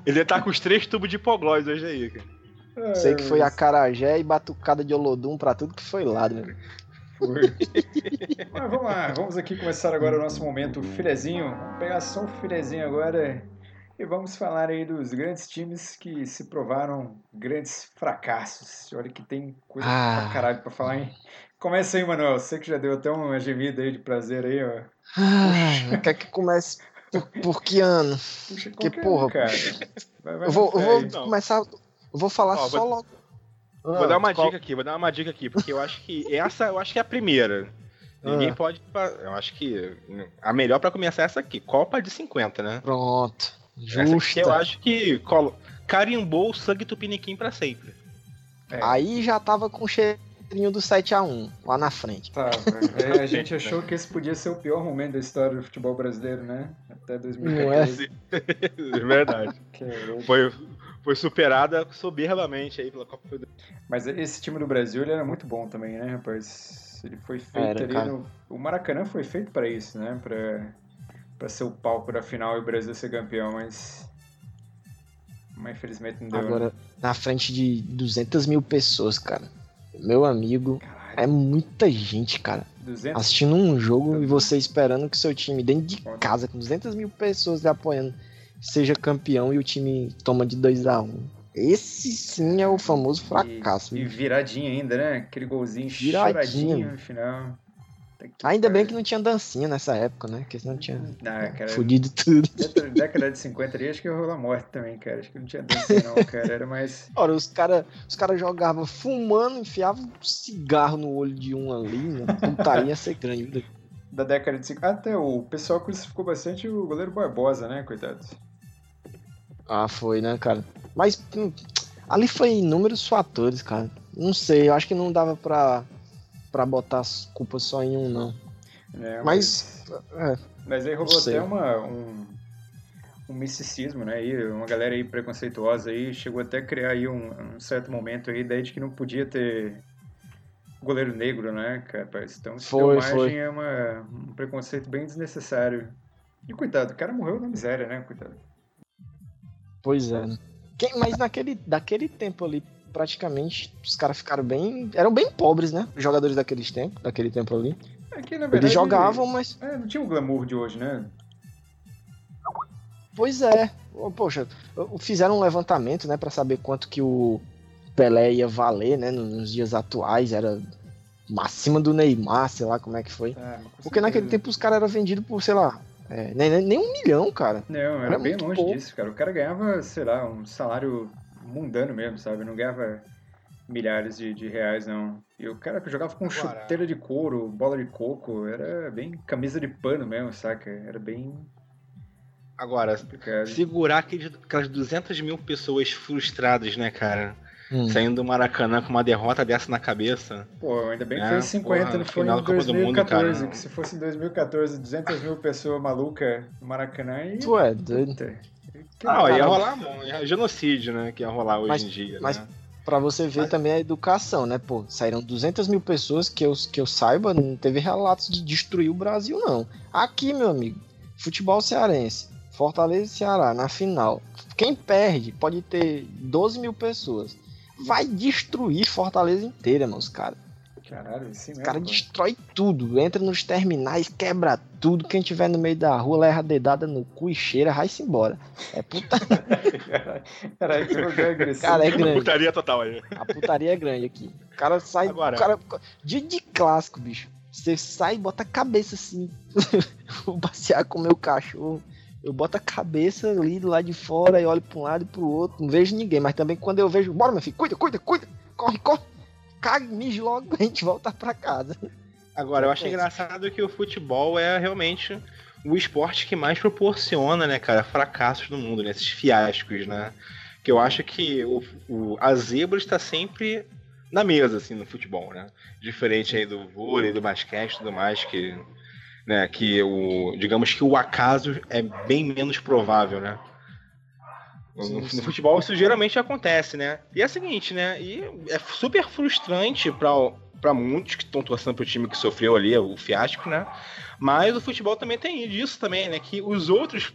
B: Ele ia estar com os três tubos de hipoglós hoje aí, cara.
C: Sei que foi a Carajé e batucada de Olodum pra tudo que foi lado, meu.
A: Foi. Mas vamos lá, vamos aqui começar agora o nosso momento filezinho. Vamos pegar só o filezinho agora e vamos falar aí dos grandes times que se provaram grandes fracassos. Olha que tem coisa
C: Ah.
A: pra caralho pra falar, hein? Começa aí, Manuel. Você que já deu até uma gemida aí de prazer aí, ó.
C: Ai, quer que comece por, por que ano?
A: Puxa,
C: Que porra,
A: cara. Vai, vai
C: Eu vou, eu vou
A: aí.
C: Começar. Eu vou falar
B: Ó,
C: só
B: vou-
C: logo.
B: Vou
C: Ah,
B: dar uma
C: qual-
B: dica aqui, vou dar uma dica aqui, porque eu acho que essa, eu acho que é a primeira. Ninguém
C: Ah.
B: pode. Eu acho que a melhor pra começar é essa aqui, Copa de 50, né?
C: Pronto. Justa.
B: eu acho que colo... carimbou o sangue tupiniquim pra sempre.
A: É.
C: Aí já tava com o cheirinho do 7x1 lá na frente.
A: Tá, velho. É, a gente achou que esse podia ser o pior momento da história do futebol brasileiro, né? Até 2014.
C: Não é?
B: É verdade.
A: É.
B: Foi, foi superada soberbamente aí pela Copa Federal.
A: Mas esse time do Brasil ele era muito bom também, né, rapaz? Ele foi feito era, ali no... O Maracanã foi feito para isso, né? Pra, pra ser o palco da final e o Brasil ser campeão, mas. Mas infelizmente não deu.
C: Agora, né? na frente de 200 mil pessoas, cara. Meu amigo. Caralho. É muita gente, cara. 200? Assistindo um jogo e você esperando que seu time, dentro de casa, com 200 mil pessoas lhe apoiando, seja campeão e o time toma de 2 a 1 um. Esse sim é o famoso fracasso.
A: E, e viradinha ainda, né? Aquele golzinho viradinha. choradinho no final.
C: Ainda bem que não tinha dancinha nessa época, né? Porque senão tinha ah, cara, fudido tudo.
A: Década de 50 ali, acho que rolou a morte também, cara. Acho que não tinha dancinha não, cara. Era mais...
C: Ora, os caras os cara jogavam fumando, enfiavam um cigarro no olho de um ali, né? Putaria ia ser grande.
A: Da década de 50... Até o pessoal crucificou bastante o goleiro Barbosa, né, coitado?
C: Ah, foi, né, cara? Mas hum, ali foi inúmeros fatores, cara. Não sei, eu acho que não dava pra para botar as culpas só em um, não. É, mas.
A: Mas, é, mas aí rolou até uma, um, um misticismo, né? E uma galera aí preconceituosa aí chegou até a criar aí um, um certo momento aí ideia de que não podia ter goleiro negro, né, cara? Então, se foi, foi. é uma, um preconceito bem desnecessário. E coitado, o cara morreu na miséria, né, coitado?
C: Pois é. Quem, mas naquele, daquele tempo ali, praticamente os caras ficaram bem. Eram bem pobres, né? Os jogadores daqueles tempos, daquele tempo ali.
A: É verdade,
C: Eles jogavam, mas.
A: É, não tinha o glamour de hoje, né?
C: Pois é. Poxa, fizeram um levantamento, né, para saber quanto que o Pelé ia valer, né, nos dias atuais. Era acima do Neymar, sei lá como é que foi. É, Porque naquele tempo os caras eram vendidos por, sei lá, é, nem, nem um milhão, cara.
A: Não, era, era bem longe pouco. disso, cara. O cara ganhava, sei lá, um salário mundano mesmo, sabe? Não ganhava milhares de, de reais, não. E o cara jogava com chuteira de couro, bola de coco, era bem camisa de pano mesmo, saca? Era bem.
B: Agora, complicado. segurar aquelas 200 mil pessoas frustradas, né, cara? Hum. Saindo do Maracanã com uma derrota dessa na cabeça.
A: Pô, ainda bem que é, foi 50, porra, não foi em 2014. Mundo, que se fosse em 2014, 200 mil pessoas malucas no Maracanã. E...
C: Tu é doido.
B: Não, ia rolar ia genocídio, né? Que ia rolar hoje mas, em dia.
C: Mas
B: né?
C: pra você ver mas... também a educação, né? Pô, saíram 200 mil pessoas que eu, que eu saiba, não teve relatos de destruir o Brasil, não. Aqui, meu amigo, futebol cearense, Fortaleza e Ceará, na final. Quem perde pode ter 12 mil pessoas. Vai destruir Fortaleza inteira, meus caras.
A: Caralho, assim mesmo.
C: O cara destrói tudo, entra nos terminais, quebra tudo. Quem tiver no meio da rua, leva a dedada no cu e cheira, vai-se embora. É puta.
A: Caralho, que lugar agressivo.
C: Cara, é grande.
B: Putaria total aí.
C: A putaria é grande aqui. O cara sai. Agora. O cara, dia de clássico, bicho. Você sai e bota a cabeça assim. Vou passear com o meu cachorro. Eu boto a cabeça ali do lado de fora e olho para um lado e pro outro. Não vejo ninguém, mas também quando eu vejo, bora, meu filho, cuida, cuida, cuida, corre, corre caga, mijo logo pra gente voltar pra casa.
B: Agora, eu acho é engraçado que o futebol é realmente o esporte que mais proporciona, né, cara, fracassos no mundo, né, esses fiascos, né? Que eu acho que o, o, a zebra está sempre na mesa, assim, no futebol, né? Diferente aí do vôlei, do basquete e tudo mais, que, né, que o, digamos que o acaso é bem menos provável, né? No, no, futebol isso geralmente acontece, né? E é o seguinte, né? E é super frustrante para muitos que estão torcendo pro time que sofreu ali o fiasco, né? Mas o futebol também tem disso também, né? Que os outros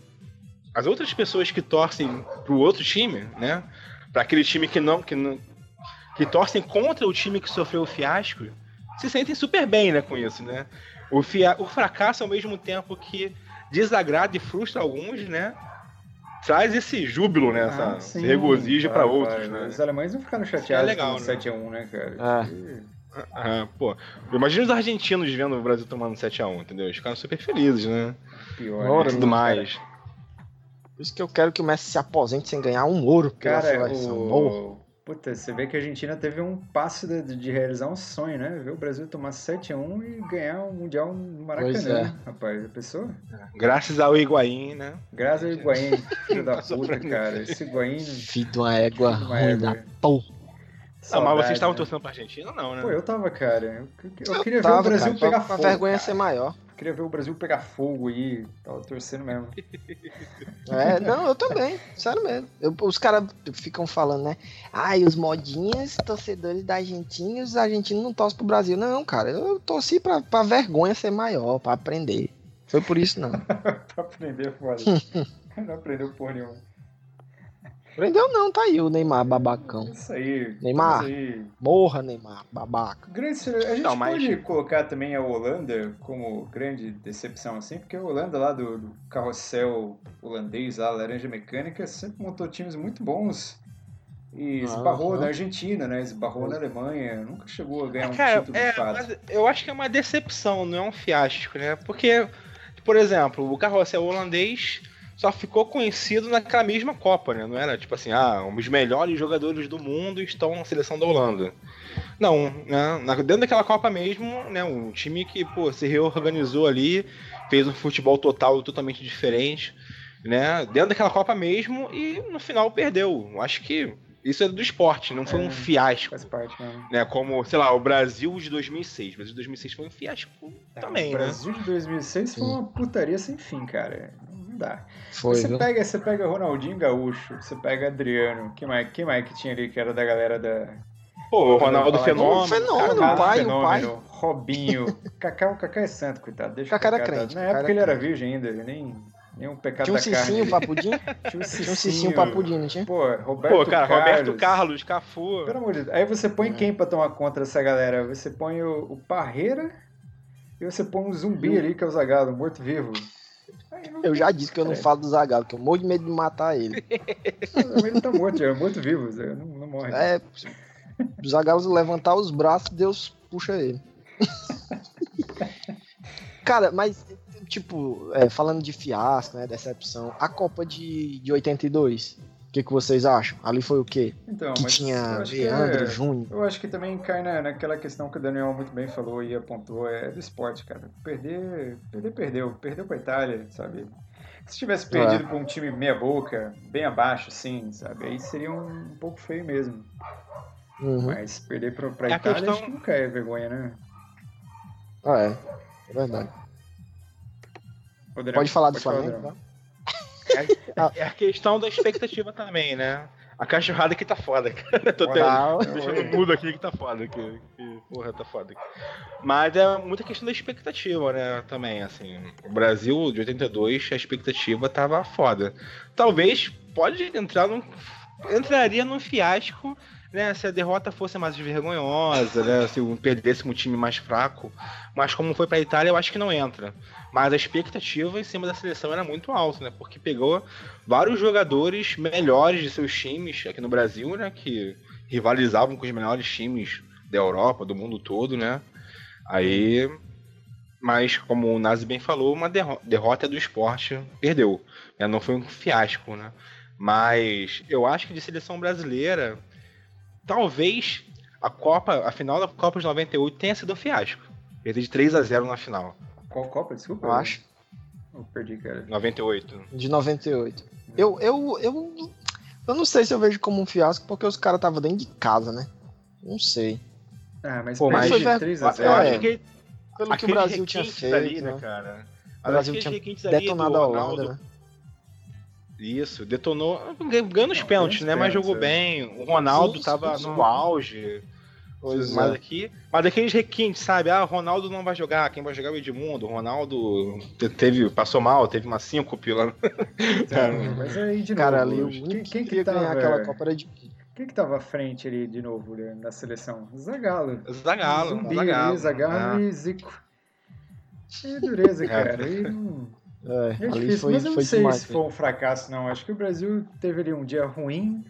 B: as outras pessoas que torcem pro outro time, né? Para aquele time que não que não que torcem contra o time que sofreu o fiasco, se sentem super bem, né, com isso, né? O, fia... o fracasso ao mesmo tempo que desagrada e frustra alguns, né? traz esse júbilo, né? Essa, ah, sim, regozijo para outros, né?
A: Os alemães não ficaram chateados é legal, com né? 7x1, né, cara? Ah.
B: Ah, pô, imagina os argentinos vendo o Brasil tomando 7x1, entendeu? Eles ficaram super felizes, né?
C: Pior, Ouro, né? tudo mais. Por isso que eu quero que o Messi se aposente sem ganhar um ouro.
A: Cara, o... Puta, você vê que a Argentina teve um passo de, de realizar um sonho, né? Ver o Brasil tomar 7x1 e ganhar o um Mundial no Maracanã, é. rapaz. A pessoa?
B: Graças ao Higuaín, né?
A: Graças ao Higuaín, filho da puta, cara. Esse Higuaín...
C: Filho de uma égua ruim da porra.
B: Não, mas vocês estavam né? torcendo pra Argentina, não, né?
A: Pô, eu tava, cara. Eu, eu queria eu ver tava, o Brasil cara, pegar
C: fogo. A vergonha cara. ser maior.
A: Queria ver o Brasil pegar fogo aí. Tava torcendo mesmo.
C: É, não, eu também. Sério mesmo. Eu, os caras ficam falando, né? Ai, os modinhas, torcedores da Argentina, os argentinos não torcem pro Brasil. Não, cara, eu torci pra, pra vergonha ser maior, pra aprender. Foi por isso, não.
A: pra aprender, foda. não aprendeu porra nenhuma.
C: Aprendeu não, tá aí o Neymar babacão.
A: Isso aí.
C: Neymar.
A: Isso aí.
C: Morra, Neymar, babaca.
A: Grande, a gente
B: Não, mas-
A: pode colocar também a Holanda como grande decepção, assim, porque a Holanda lá do, do carrossel holandês, lá, Laranja Mecânica, sempre montou times muito bons. E esbarrou
C: Aham.
A: na Argentina, né? Esbarrou na Alemanha, nunca chegou a ganhar um
B: Cara,
A: título
B: é,
A: de fato.
B: eu acho que é uma decepção, não é um fiasco, né? Porque, por exemplo, o carrossel holandês só ficou conhecido naquela mesma Copa, né? Não era tipo assim, ah, os melhores jogadores do mundo estão na seleção da Holanda. Não, né? Dentro daquela Copa mesmo, né? Um time que, pô, se reorganizou ali, fez um futebol total totalmente diferente, né? Dentro daquela Copa mesmo e no final perdeu. Eu Acho que isso é do esporte, não foi
A: É.
B: um fiasco
A: Faz parte mesmo.
B: né? Como, sei lá, o Brasil de 2006. O Brasil de 2006 foi um fiasco também,
A: o
B: né?
A: Brasil de 2006 foi uma putaria sem fim, cara. Não dá.
C: Foi,
A: você,
C: viu?
A: pega, você pega Ronaldinho Gaúcho, você pega Adriano, quem mais, quem mais que tinha ali que era da galera da.
B: Pô, o Ronaldo Fenômeno.
C: O Fenômeno, o pai, o
A: Fenômeno, Robinho. Kaká, o Kaká é santo, coitado. Deixa o
C: Kaká era
A: Kaká,
C: crente,
A: Na época
C: era
A: ele era
C: crente.
A: virgem ainda, ele nem, nem um pecado
C: Tinha um
A: carne.
C: cicinho pra pudim?
A: Tinha um
C: um
A: cicinho,
C: cicinho pra pudim, não tinha?
A: Pô, Roberto
B: Pô, cara,
A: Carlos.
B: Roberto Carlos, Cafu.
A: Pelo amor de Deus. Aí você põe
C: É.
A: quem pra tomar conta dessa galera? Você põe o, o Parreira e você põe um zumbi ali, que é o Zagalo, morto-vivo.
C: Eu já disse que eu não
A: É.
C: falo do Zagallo, que eu morro de medo de matar ele.
A: Ele tá morto, é morto-vivo, não, não morre.
C: É, o Zagallo levantar os braços, Deus puxa ele. Cara, mas, tipo, é, falando de fiasco, né, decepção, a Copa de, de 82, o que, que vocês acham? Ali foi o quê?
A: Então,
C: Que
A: mas
C: tinha
A: que
C: Leandro,
A: é-
C: Júnior.
A: Eu acho que também cai na, naquela questão que o Daniel muito bem falou e apontou, é do esporte, cara. Perder, perder, perdeu. Perdeu pra Itália, sabe? Se tivesse
C: É.
A: perdido pra um time meia boca, bem abaixo, assim, sabe? Aí seria um, pouco feio mesmo.
C: Uhum.
A: Mas perder pra, pra
B: É
A: Itália
B: questão-
A: acho que nunca é vergonha, né?
C: Ah, é. É verdade.
A: Daniel,
C: Pode falar do
A: falar,
C: Flamengo?
A: Daniel.
C: tá?
B: É a questão da expectativa também, né? A cachorrada aqui tá foda, cara. Tô
C: Tá,
B: deixando mudo aqui que tá foda. Que, que, porra, tá foda aqui. Mas é muita questão da expectativa, né? Também, assim. O Brasil de 82, a expectativa tava foda. Talvez pode entrar num. Entraria num fiasco, né? Se a derrota fosse mais vergonhosa, né? Se perdesse um time mais fraco. Mas como foi pra Itália, eu acho que não entra. Mas a expectativa em cima da seleção era muito alta, né? Porque pegou vários jogadores melhores de seus times aqui no Brasil, né? Que rivalizavam com os melhores times da Europa, do mundo todo, né? Aí. Mas, como o Nazi bem falou, uma derro- derrota do esporte perdeu. né? Não foi um fiasco, né? Mas eu acho que de seleção brasileira, talvez a Copa, a final da Copa de 98 tenha sido um fiasco. Perder de 3 a 0 na final.
A: Qual Copa? Desculpa.
C: eu acho.
A: Eu perdi, cara.
B: 98.
C: De 98. Eu, eu, eu, eu não sei se eu vejo como um fiasco, porque os caras estavam dentro de casa, né? Não sei.
A: Ah, mas
B: Pô,
C: mas foi
A: 3
B: Eu
A: a
C: ver-
A: 0.
C: É.
B: acho que
C: Pelo que o Brasil tinha feito,
B: ali, né,
C: né?
B: cara?
C: O Brasil tinha detonado a Holanda,
B: Ronaldo-
C: né?
B: Isso, detonou, ganhando os pênaltis, né? Mas jogou
A: pênaltis,
B: bem. O Ronaldo
C: Sim,
B: tava
C: sim,
B: no auge.
C: Pois
B: mas
C: é.
B: aqui, mas aqueles requintes, sabe? Ah, o Ronaldo não vai jogar, quem vai jogar é o Edmundo. O Ronaldo te- teve, passou mal, teve uma síncope lá.
A: Então, mas aí, de novo,
C: Cara, ali o
A: quem, quem
C: que
A: que tava,
C: ganhar aquela Copa era de.
A: Quem que tava à frente ali de novo né, na seleção? Zagalo.
B: Zagalo,
A: Zumbi
B: Zagalo.
A: ali, Zagalo
B: Ah.
A: e Zico. É dureza,
B: É.
A: cara. Aí não...
C: É,
A: É
C: ali
A: difícil,
C: foi,
A: mas eu não sei
C: demais.
A: se foi um fracasso, não. Acho que o Brasil teve ali um dia ruim,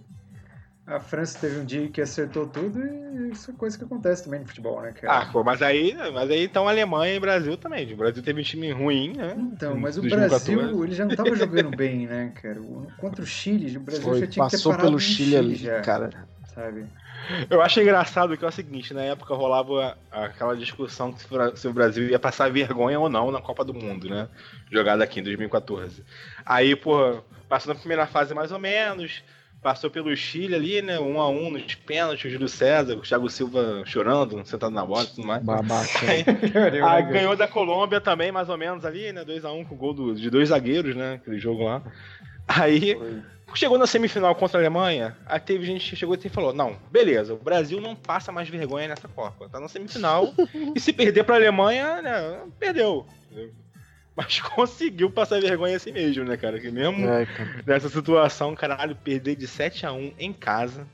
A: a França teve um dia que acertou tudo e isso é coisa que acontece também no futebol, né,
B: Ah,
A: cara?
B: pô, mas aí, mas aí então Alemanha e Brasil também. O Brasil teve um time ruim, né?
A: Então, mas o
B: 2014.
A: Brasil, ele já não tava jogando bem, né, cara? Contra o Chile, o Brasil
C: Foi,
A: já tinha que ter
C: passou
A: parado
C: pelo Chile ali,
A: já,
C: cara.
A: sabe?
B: Eu acho engraçado que é o seguinte, na época rolava aquela discussão se o Brasil ia passar vergonha ou não na Copa do Mundo, né? Jogada aqui em 2014. Aí, pô, passou na primeira fase mais ou menos, passou pelo Chile ali, né? Um a um nos pênaltis, o Júlio César, o Thiago Silva chorando, sentado na bola e tudo mais.
C: Babaca.
B: Aí, aí ganhou da Colômbia também, mais ou menos ali, né? 2x1 um, com o gol do, de dois zagueiros, né? Aquele jogo lá. Aí Foi. chegou na semifinal contra a Alemanha, aí teve gente que chegou e falou: não, beleza, o Brasil não passa mais vergonha nessa Copa. Tá na semifinal. e se perder pra Alemanha, né? Perdeu. Mas conseguiu passar vergonha assim mesmo, né, cara? Que mesmo é, cara. nessa situação, caralho, perder de 7 a 1 em casa.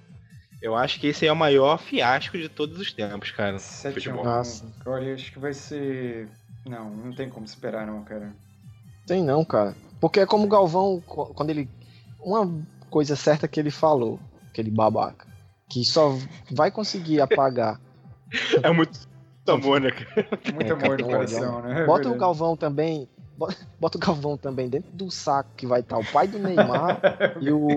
B: Eu acho que esse é o maior fiasco de todos os tempos, cara.
A: 7 a 1 Nossa. Olha, acho que vai ser. Não, não tem como esperar, não, cara.
C: Tem não, cara. Porque é como o Galvão, quando ele. Uma coisa certa que ele falou, aquele babaca, que só vai conseguir apagar.
B: é muito amor, né, cara?
A: Muito amor no coração, né?
C: É bota o Galvão também. Bota o Galvão também dentro do saco que vai estar o pai do Neymar e o,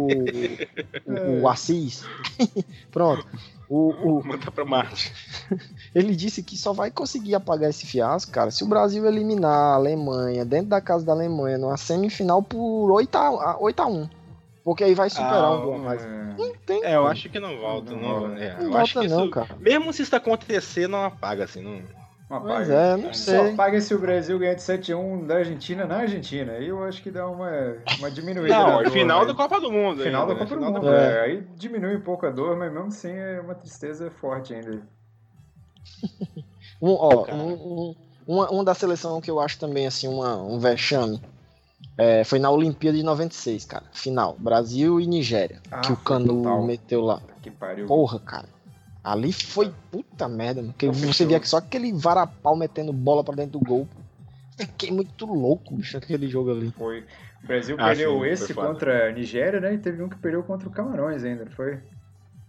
C: o, o Assis. Pronto. O, o,
B: Manda pra Marte.
C: Ele disse que só vai conseguir apagar esse fiasco, cara, se o Brasil eliminar a Alemanha dentro da casa da Alemanha numa semifinal por 8 a, 8 a 1 porque aí vai superar ah, um gol mais.
B: Não tem. É, eu acho que não volta. Não, não, é,
C: não volta, não, isso, cara.
B: Mesmo se isso acontecer, não apaga, assim. Não...
C: Mas é, não sei. Só
A: apaga se o Brasil ganhar de 7x1 da Argentina na Argentina. Aí eu acho que dá uma, uma diminuída.
B: Não, é final da Copa do Mundo.
A: Final ainda, da Copa né? do Mundo. É. É. Aí diminui um pouco a dor, mas mesmo assim é uma tristeza forte ainda.
C: um, ó, um, um, uma, uma da seleção que eu acho também assim, uma, um vexame é, foi na Olimpíada de 96, cara. Final. Brasil e Nigéria. Ah, que o Canu meteu lá.
A: Que pariu.
C: Porra, cara. Ali foi puta merda, mano. Porque você via só aquele varapau metendo bola pra dentro do gol. Fiquei muito louco, bicho, aquele jogo ali.
A: Foi. O Brasil ah, perdeu sim, esse contra a Nigéria, né? E teve um que perdeu contra o Camarões ainda, não foi?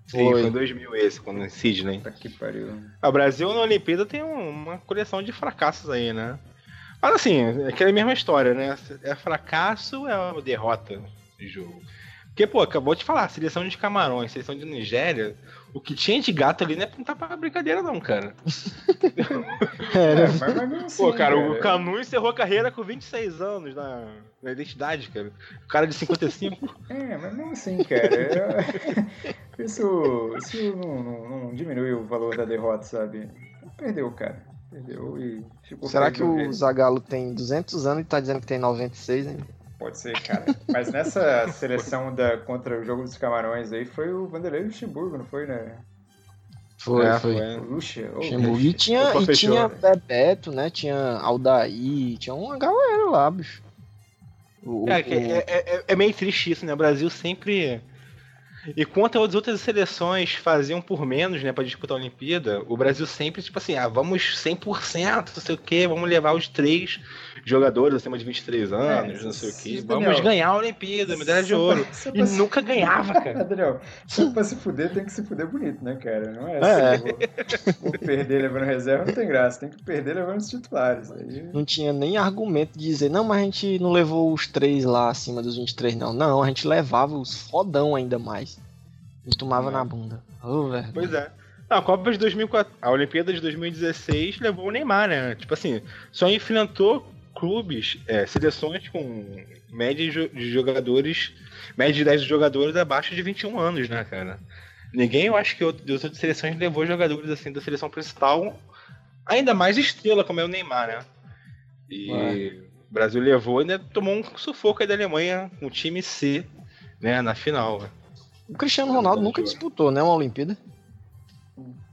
B: Sim, foi, em 2000 esse, quando Sidney.
A: Puta que pariu.
B: Ah, o Brasil na Olimpíada tem uma coleção de fracassos aí, né? Mas assim, é aquela mesma história, né? É fracasso é uma derrota de jogo. Porque, pô, acabou de falar, seleção de Camarões, seleção de Nigéria, o que tinha de gato ali não é não tá pra brincadeira, não, cara.
C: é, mas,
B: assim, Pô, cara, o Canu encerrou a carreira com 26 anos na, na identidade, cara. O cara de 55.
A: é, mas não assim, cara. isso isso não, não, não diminui o valor da derrota, sabe? Perdeu, cara. Perdeu e ficou
C: Será que o Zagallo tem 200 anos e tá dizendo que tem 96 ainda?
A: Pode ser, cara. Mas nessa seleção da, contra o jogo dos Camarões aí foi o Vanderlei Luxemburgo, não foi, né?
C: Foi, é, foi.
A: foi. Luxa, oh,
C: E tinha, e tinha Bebeto, né? Tinha Aldair, tinha uma galera lá, bicho.
B: O, é, o... É, é, é, meio triste isso, né? O Brasil sempre e quanto as outras seleções faziam por menos, né, para disputar a Olimpíada, o Brasil sempre, tipo assim, ah, vamos 100%, não sei o quê, vamos levar os três jogadores acima de 23 anos, é, não sei o quê, vamos ganhar a Olimpíada, medalha de ouro. Pra, e nunca ganhava, cara.
A: Daniel, se pra se fuder, tem que se fuder bonito, né, cara? Não é assim, é. Vou, vou, perder levando reserva, não tem graça, tem que perder levando os titulares. Aí...
C: Não tinha nem argumento de dizer, não, mas a gente não levou os três lá acima dos 23, não. Não, a gente levava os fodão ainda mais. E tomava é. na bunda. Oh,
B: pois é. Não, a Copa de 2004, a Olimpíada de 2016 levou o Neymar, né? Tipo assim, só enfrentou clubes, é, seleções com média de jogadores, média de 10 jogadores abaixo de 21 anos, né, cara? Ninguém, eu acho que das outras seleções levou jogadores assim da seleção principal, ainda mais estrela como é o Neymar, né? E o Brasil levou e ainda tomou um sufoco aí da Alemanha com o time C, né, na final.
C: O Cristiano Ronaldo nunca disputou, né, uma Olimpíada.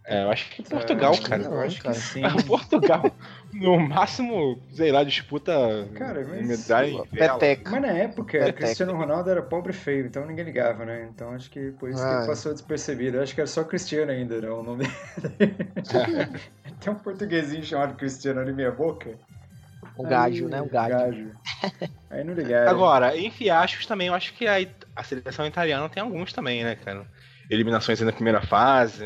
B: É, eu acho que Portugal, é, cara. Eu acho que sim. Portugal, no máximo, sei lá, disputa
A: cara, mas,
B: medalha.
C: Peteca.
A: Mas na época, Peteca. Cristiano Ronaldo era pobre e feio, então ninguém ligava, né? Então acho que por isso ah, que passou despercebido. Eu acho que era só Cristiano ainda, não, o nome Tem um portuguesinho chamado Cristiano ali minha boca.
C: O gajo, né? O gajo. gajo.
A: Aí não ligaram.
B: Agora, em fiascos também, eu acho que a, a seleção italiana tem alguns também, né, cara? Eliminações na primeira fase,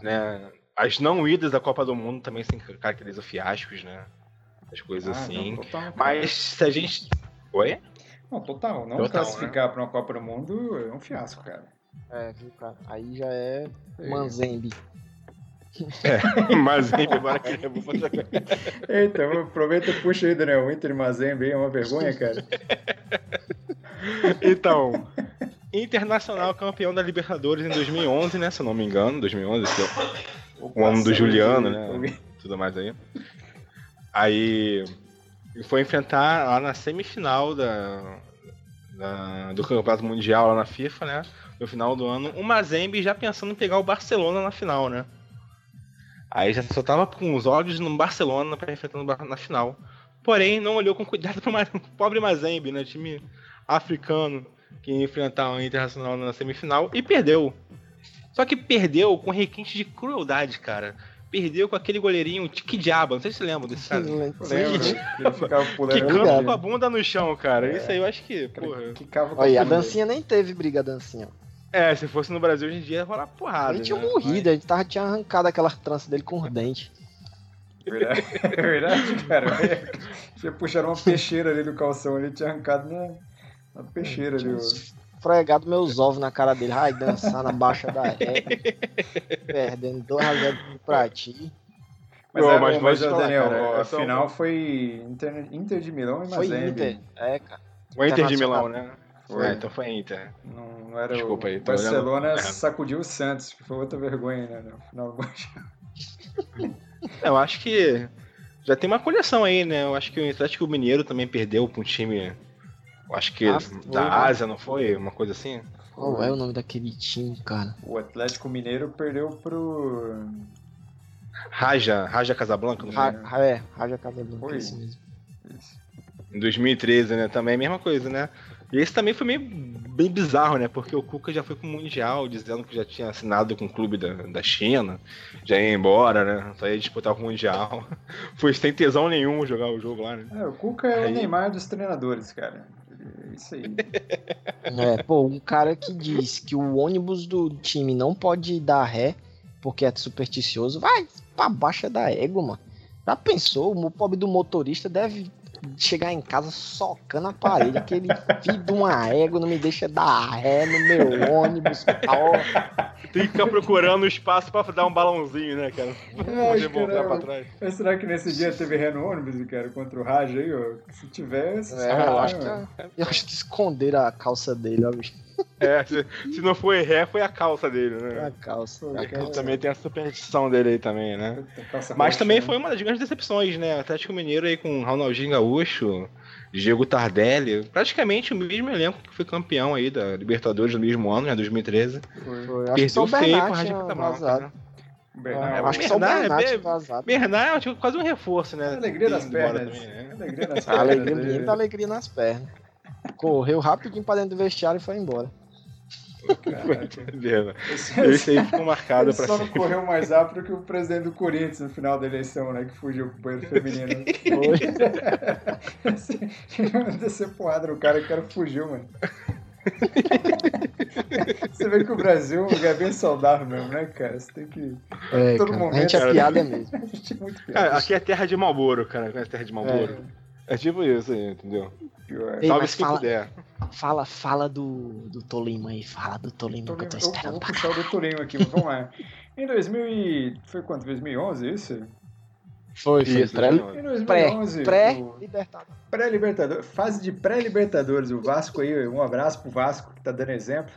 B: né? As não idas da Copa do Mundo também se caracterizam fiascos, né? As coisas ah, assim. Não, total, Mas se a gente. Oi?
A: Não, total. Não total, classificar né? para uma Copa do Mundo é um fiasco, cara.
C: É, cara. Aí já é Manzembe.
B: É, Mazembe agora que levou
A: pra Então, aproveita e puxa aí, Daniel. O Inter e Mazembe é uma vergonha, cara.
B: Então, Internacional campeão da Libertadores em 2011, né? Se eu não me engano, 2011, esse é o ano do Juliano, né? Tudo mais aí. Aí foi enfrentar lá na semifinal da, da, do Campeonato Mundial lá na FIFA, né? No final do ano, o Mazembe já pensando em pegar o Barcelona na final, né? Aí já só tava com os olhos no Barcelona para enfrentar na final. Porém, não olhou com cuidado para o pobre Mazembe, né? Time africano que ia enfrentar o Internacional na semifinal e perdeu. Só que perdeu com requinte de crueldade, cara. Perdeu com aquele goleirinho Tiki Diaba, não sei se você lembra desse cara.
A: Lembro, ele ficava pulando.
B: Quicando com a bunda no chão, cara. É. Isso aí eu acho que, porra.
C: Olha, a dancinha nem teve briga a dancinha.
B: É, se fosse no Brasil hoje em dia ia rolar porrada. A
C: gente tinha né? morrido, Mas... a gente tava, tinha arrancado aquelas tranças dele com os dentes.
A: Verdade, é verdade, cara. Tinha puxado uma peixeira ali do calção, ele tinha arrancado na, na peixeira ali.
C: Fregado meus ovos na cara dele, ai, dançar na baixa da régua, perdendo 2x0 pra ti.
A: Mas, é, mas, mas Daniel, cara, a final foi Inter, Inter de Milão e Mazembe.
C: Foi Inter, é, cara.
B: O Inter de Milão, né? Foi. É, então foi Inter.
A: Não, não era Desculpa aí. Barcelona olhando... sacudiu o Santos, que foi outra vergonha, né? No final do
B: Eu acho que já tem uma coleção aí, né? Eu acho que o Atlético Mineiro também perdeu para um time, acho que ah, da né? Ásia, não foi? Uma coisa assim?
C: Qual é o nome daquele time, cara?
A: O Atlético Mineiro perdeu pro
B: Raja, Raja Casablanca,
C: não Ra é, Raja Casablanca, foi. isso mesmo.
B: Isso. Em 2013, né? Também é a mesma coisa, né? E esse também foi meio bem bizarro, né? Porque o Cuca já foi pro Mundial, dizendo que já tinha assinado com o clube da, da China, já ia embora, né? Só ia disputar o Mundial. foi sem tesão nenhum jogar o jogo lá, né?
A: É, o Cuca é aí... o Neymar dos treinadores, cara. É isso aí.
C: É, pô, um cara que diz que o ônibus do time não pode dar ré porque é supersticioso, vai pra baixa da égua, mano. Já pensou? O pobre do motorista deve chegar em casa socando a parede, aquele filho de uma égua não me deixa dar ré no meu ônibus. Tal.
B: Tem que ficar procurando espaço pra dar um balãozinho, né, cara?
A: Poder voltar pra trás. Mas será que nesse dia teve ré no ônibus, cara, contra o Raj aí, ó? Se tivesse.
C: É, eu, acho que, eu acho que esconderam a calça dele, ó, bicho.
B: É, se, se, não foi ré, foi a calça dele, né?
C: A calça.
B: A calça também tem a superstição dele aí também, né? Mas também foi uma das grandes decepções, né? Atlético Mineiro aí com Ronaldinho Gaúcho, Diego Tardelli, praticamente o mesmo elenco que foi campeão aí da Libertadores no mesmo ano, né? 2013. Foi.
C: foi. Perdeu feio com o Rádio né?
A: Bernard,
C: eu acho que só o Bernard é, vazado.
B: Bernard é tipo, quase um reforço, né?
A: Alegria nas pernas. Também, né? Alegria nas
C: pernas. Alegria, alegria nas pernas. Correu rapidinho pra dentro do vestiário e foi embora.
B: Esse aí ficou marcado
A: Ele pra só não correu mais rápido que o presidente do Corinthians no final da eleição, né? Que fugiu pro banheiro feminino. Foi. Descer porrada no cara que o cara fugiu, mano. Você vê que o Brasil é bem saudável mesmo, né, cara? Você tem que.
C: É, todo cara, momento. A gente é piada mesmo.
B: a gente é muito piada. Cara, aqui é terra de Malboro, cara. É terra de Malboro. É. é tipo isso aí, entendeu?
C: Ei, Salve se fala, puder. Fala, fala do, do Tolima aí, fala do Tolima, Tolima que eu tô esperando. Eu
A: vou puxar o do Tolima aqui, vamos lá. Em 2000 e... foi quanto? 2011 isso?
C: Foi, foi.
A: Pré, em 2011, pré-Libertadores. Pré-Libertadores. Fase de pré-Libertadores. O Vasco aí, um abraço pro Vasco, que tá dando exemplo.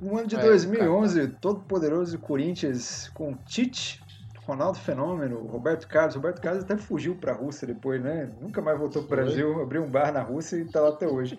A: No ano de é, 2011, cara. todo poderoso Corinthians com Tite, Ronaldo Fenômeno, Roberto Carlos. Roberto Carlos até fugiu para a Rússia depois, né? Nunca mais voltou para o Brasil, abriu um bar na Rússia e está lá até hoje.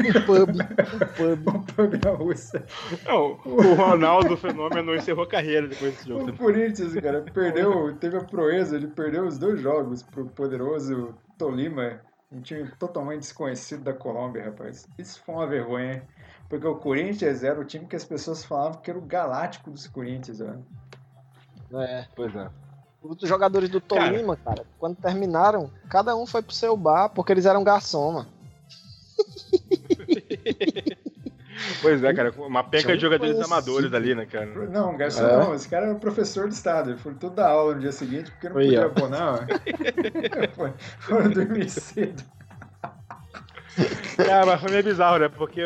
C: um pub. Um pub.
A: um pub na Rússia.
B: Não, o Ronaldo Fenômeno encerrou a carreira depois desse jogo.
A: O Corinthians, cara, perdeu, teve a proeza, ele perdeu os dois jogos pro poderoso Tolima, um time totalmente desconhecido da Colômbia, rapaz. Isso foi uma vergonha, porque o Corinthians era o time que as pessoas falavam que era o galáctico dos Corinthians, ó.
C: É. Pois é. Os jogadores do Tolima, cara. cara, quando terminaram, cada um foi pro seu bar porque eles eram garçom, mano.
B: Pois é, cara, uma penca de jogadores amadores ali, né, cara?
A: Não, garçom é. não, esse cara era professor do estado, ele foi todo da aula no dia seguinte porque não Foi, podia abonar. Foram dormir cedo.
B: É, mas foi meio bizarro, né? Porque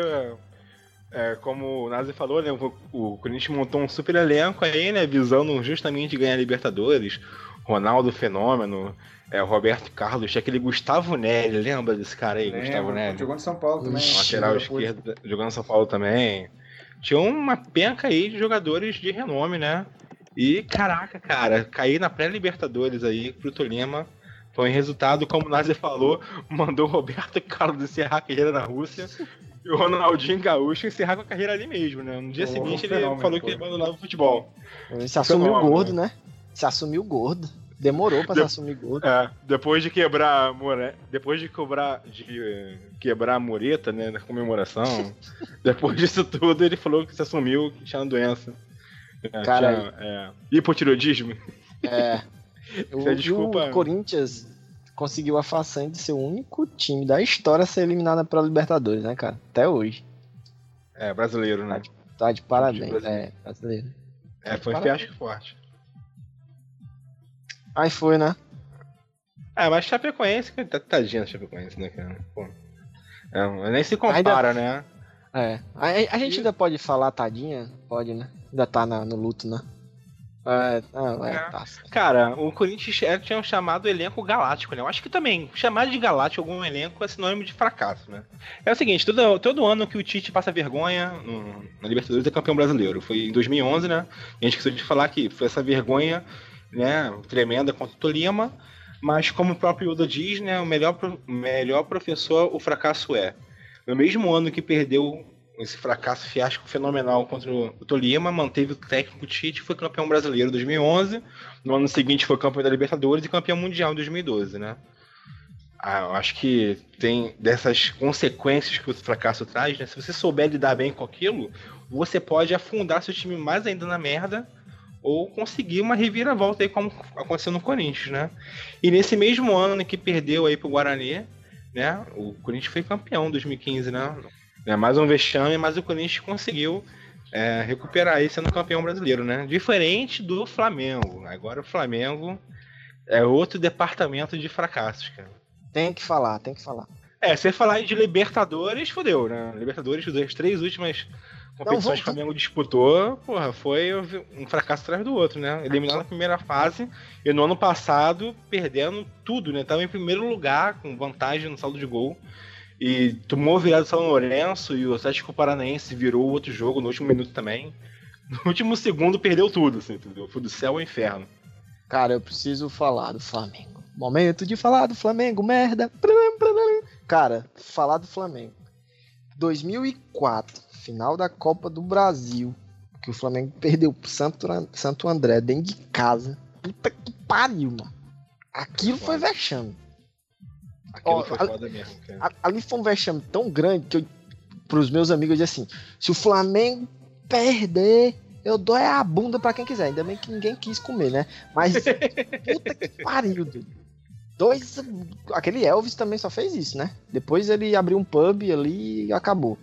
B: é, como o Nazi falou, né, o, o Corinthians montou um super elenco aí, né, visando justamente ganhar Libertadores. Ronaldo Fenômeno, é, o Roberto Carlos, tinha aquele Gustavo Nelly, lembra desse cara aí,
A: Lembro,
B: Gustavo Nelly?
A: Jogou no São Paulo também.
B: Lateral esquerdo, jogando no São Paulo também. Tinha uma penca aí de jogadores de renome, né? E, caraca, cara, cair na pré-Libertadores aí pro Tolima foi um resultado, como o Nazi falou, mandou o Roberto Carlos encerrar a carreira na Rússia e o Ronaldinho Gaúcho encerrar com a carreira ali mesmo, né? No dia
A: Pô,
B: seguinte ele
A: fenômeno,
B: falou
A: pô.
B: que ia abandonar o futebol.
C: Ele se assumiu
B: Fenômeno,
C: gordo, né? Se assumiu gordo. Demorou pra
B: De-
C: se assumir gordo.
B: É, depois de quebrar a more... depois de quebrar de eh, quebrar a mureta, né, na comemoração, depois disso tudo ele falou que se assumiu que tinha uma doença. É,
C: Cara,
B: tinha, é, hipotireoidismo.
C: É. O,
B: Isso é desculpa.
C: o Corinthians conseguiu a façanha de ser o único time da história a ser eliminado pela Libertadores, né, cara? Até hoje.
B: É, brasileiro, né?
C: Tá de parabéns.
B: brasileiro.
C: É, brasileiro.
B: É, foi
C: Parabéns.
B: fiasco forte.
C: Aí foi, né?
B: É, mas Chapecoense, tá- tadinha da Chapecoense, né, cara? Pô. É, nem se compara, né?
C: É. A, a gente ainda pode falar tadinha? Pode, né? Ainda tá na- no luto, né? É, não, é,
B: É.
C: tá.
B: Cara, o Corinthians é- tinha chamado elenco galáctico, né? Eu acho que também, chamar de galáctico algum elenco é sinônimo de fracasso, né? É o seguinte, todo, todo ano que o Tite passa vergonha no, na Libertadores é campeão brasileiro. Foi em 2011, né? E a gente esqueceu de falar que foi essa vergonha, né, tremenda contra o Tolima, mas como o próprio Yoda diz, né, o melhor, melhor professor o fracasso é. No mesmo ano que perdeu esse fracasso fiasco fenomenal contra o Tolima, manteve o técnico Tite foi campeão brasileiro em 2011. No ano seguinte foi campeão da Libertadores e campeão mundial em 2012, né? Ah, acho que tem dessas consequências que o fracasso traz, né? Se você souber lidar bem com aquilo, você pode afundar seu time mais ainda na merda ou conseguir uma reviravolta aí como aconteceu no Corinthians, né? E nesse mesmo ano que perdeu aí pro Guarani, né? O Corinthians foi campeão em 2015, né? É mais um vexame, mas o Corinthians conseguiu é, recuperar aí sendo campeão brasileiro, né? Diferente do Flamengo. Agora o Flamengo é outro departamento de fracassos, cara.
C: Tem que falar, tem que falar.
B: É, você falar de Libertadores, fodeu, né? Libertadores, as três últimas competições que o Flamengo disputou, porra, foi um fracasso atrás do outro, né? Eliminado na primeira fase e no ano passado perdendo tudo, né? Tava em primeiro lugar, com vantagem no saldo de gol. E tomou virado o São Lourenço e o Atlético Paranaense virou outro jogo no último minuto também. No último segundo perdeu tudo, assim, entendeu? Foi do céu ao inferno.
C: Cara, eu preciso falar do Flamengo. Momento de falar do Flamengo, merda. Cara, falar do Flamengo. 2004, final da Copa do Brasil, que o Flamengo perdeu pro Santo, Santo André dentro de casa. Puta que pariu, mano. Aquilo foi vexame.
B: Aquilo
C: Ó,
B: foi
C: a-
B: foda mesmo.
C: A- Ali foi um vexame tão grande que eu, pros meus amigos, eu disse assim: se o Flamengo perder, eu dou é a bunda pra quem quiser. Ainda bem que ninguém quis comer, né? Mas puta que pariu, doido. Dois. Aquele Elvis também só fez isso, né? Depois ele abriu um pub ali e acabou.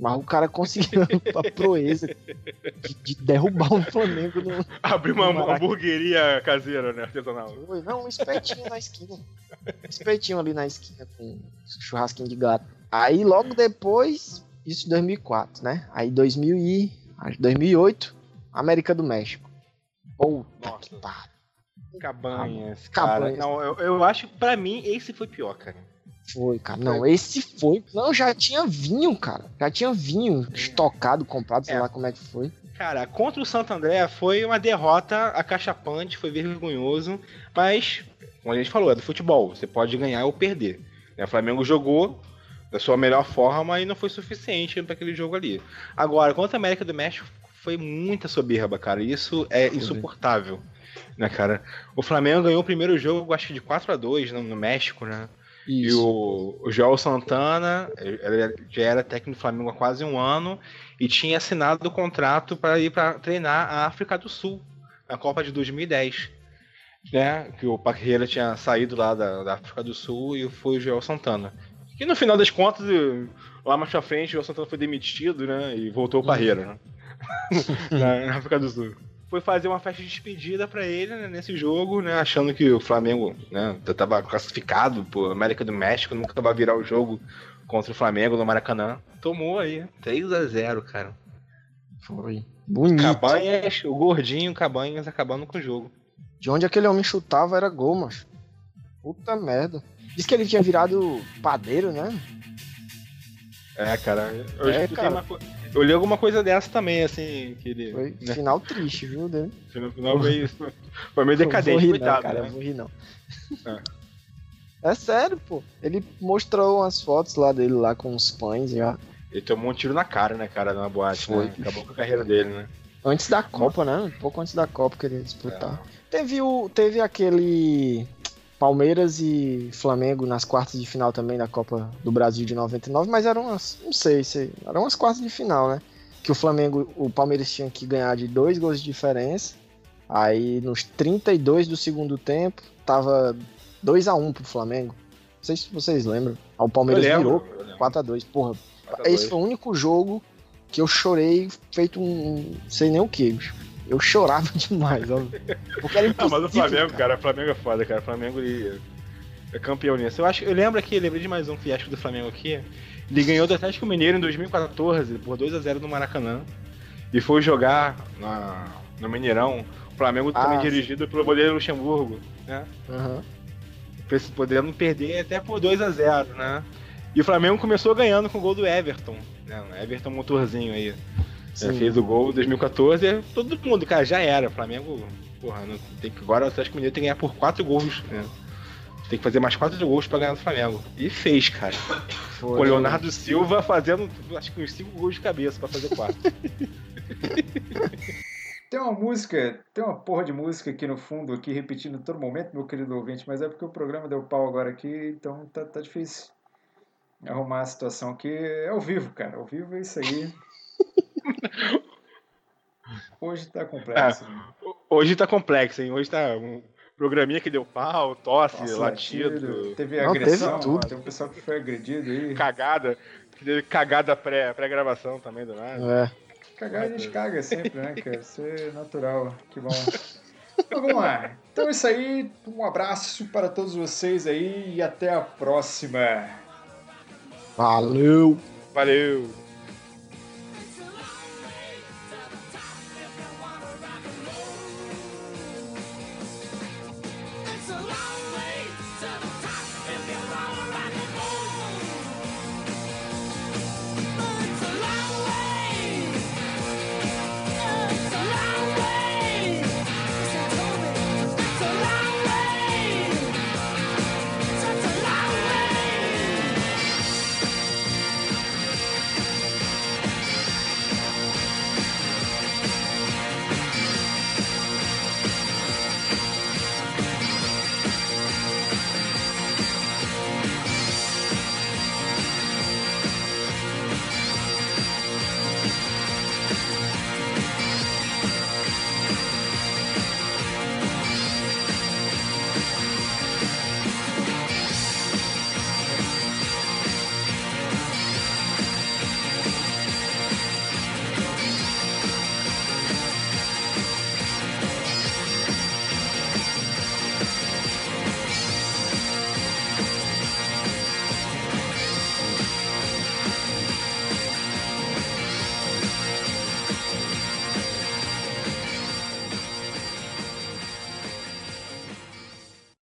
C: Mas o cara conseguiu a proeza de, de derrubar o Flamengo no.
B: Abriu uma
C: Maraca.
B: hamburgueria caseira, né? Artesanal.
C: Não, um espetinho na esquina. Um espetinho ali na esquina com churrasquinho de gato. Aí logo depois, isso em 2004, né? Aí 2000 e, acho que 2008, América do México. Puta
B: Nossa.
C: que pariu.
B: Cabanhas.
C: Cabanhas.
B: Não, eu, eu acho que pra mim esse foi pior, cara.
C: Foi, cara. Não, esse foi. Não, já tinha vinho, cara. Já tinha vinho estocado, comprado, sei
B: É.
C: lá como é que foi.
B: Cara, contra o Santo André foi uma derrota acachapante, foi vergonhoso, mas, como a gente falou, é do futebol, você pode ganhar ou perder. O Flamengo jogou da sua melhor forma e não foi suficiente para aquele jogo ali. Agora, contra a América do México, foi muita soberba, cara, isso é insuportável, né, cara? O Flamengo ganhou o primeiro jogo, acho que de 4 a 2 no, no México, né? E
C: Isso.
B: o, o Joel Santana ele já era técnico do Flamengo há quase um ano e tinha assinado o contrato para ir para treinar a África do Sul na Copa de 2010. Né? Que o Parreira tinha saído lá da, da África do Sul e foi o Joel Santana. E no final das contas, lá mais pra frente, o Joel Santana foi demitido né? e voltou o Parreira né? na, na África do Sul. Foi fazer uma festa de despedida pra ele né, nesse jogo, né? Achando que o Flamengo né, tava classificado por América do México, nunca vai virar o jogo contra o Flamengo no Maracanã. Tomou aí, 3 a 0 cara.
C: Foi. Bonito.
B: Cabanhas, o gordinho Cabanhas acabando com o jogo.
C: De onde aquele homem chutava era gol, macho. Puta merda. Diz que ele tinha virado padeiro, né?
B: É, cara. Eu,
C: É, cara.
B: uma eu li alguma coisa dessa também, assim, que ele.
C: Foi
B: né,
C: final triste, viu, dele?
B: no final meio, foi meio decadente,
C: vou rir
B: coitado,
C: não, cara,
B: né?
C: vou rir não.
B: É.
C: É sério, pô. Ele mostrou umas fotos lá dele lá com os pães já.
B: Ele tomou um tiro na cara, né, cara, na boate,
C: Foi,
B: né? Acabou com a carreira dele, né?
C: Antes da Copa, né? Um pouco antes da Copa que ele ia disputar. Teve, o, teve aquele Palmeiras e Flamengo nas quartas de final também da Copa do Brasil de 99, mas eram umas, não sei, sei eram umas quartas de final, né? Que o Flamengo, o Palmeiras tinha que ganhar de dois gols de diferença. Aí nos 32 do segundo tempo, tava 2 a 1 pro Flamengo. Não sei se vocês lembram. Aí o Palmeiras
B: lembro,
C: virou
B: eu lembro.
C: 4 a 2 Porra,
B: 4 a
C: esse
B: 2.
C: foi o único jogo que eu chorei feito um. sei nem o que, bicho. Eu chorava demais, ó. Porque era impossível.
B: mas o Flamengo, cara, o Flamengo é foda, cara. O Flamengo ele é campeão nisso. Eu acho, eu lembro aqui, lembrei de mais um fiasco do Flamengo aqui. Ele ganhou do Atlético Mineiro em 2014 por 2 a 0 no Maracanã e foi jogar na, no Mineirão. O Flamengo
C: Ah,
B: também
C: sim.
B: dirigido pelo Bandeira Luxemburgo, né?
C: Aham.
B: Podendo perder até por 2 a 0 né? E o Flamengo começou ganhando com o gol do Everton, né? Everton motorzinho aí.
C: Sim.
B: fez o gol em 2014, e todo mundo, cara, já era. O Flamengo, porra, não, tem que, agora o Atlético Mineiro tem que ganhar por 4 gols, né? Tem que fazer mais 4 gols pra ganhar do Flamengo. E fez, cara.
C: Foi.
B: Com o Leonardo Silva fazendo, acho que uns 5 gols de cabeça pra fazer 4.
A: Tem uma música, tem uma porra de música aqui no fundo, aqui repetindo todo momento, meu querido ouvinte, mas é porque o programa deu pau agora aqui, então tá, tá difícil arrumar a situação aqui. É ao vivo, cara. Ao vivo é isso aí. Hoje tá complexo. né?
B: Hoje tá complexo, hein? Hoje tá um programinha que deu pau, tosse,
A: Nossa,
B: latido,
A: Teve
C: Não,
A: agressão,
C: teve tudo.
A: tem um pessoal que foi agredido aí.
B: cagada. Teve cagada pré- pré-gravação também do nada.
C: É.
A: Cagar a gente caga sempre, né, cara? Isso é natural. Que bom. Então vamos lá. Então é isso aí. Um abraço para todos vocês aí e até a próxima.
C: Valeu!
B: Valeu!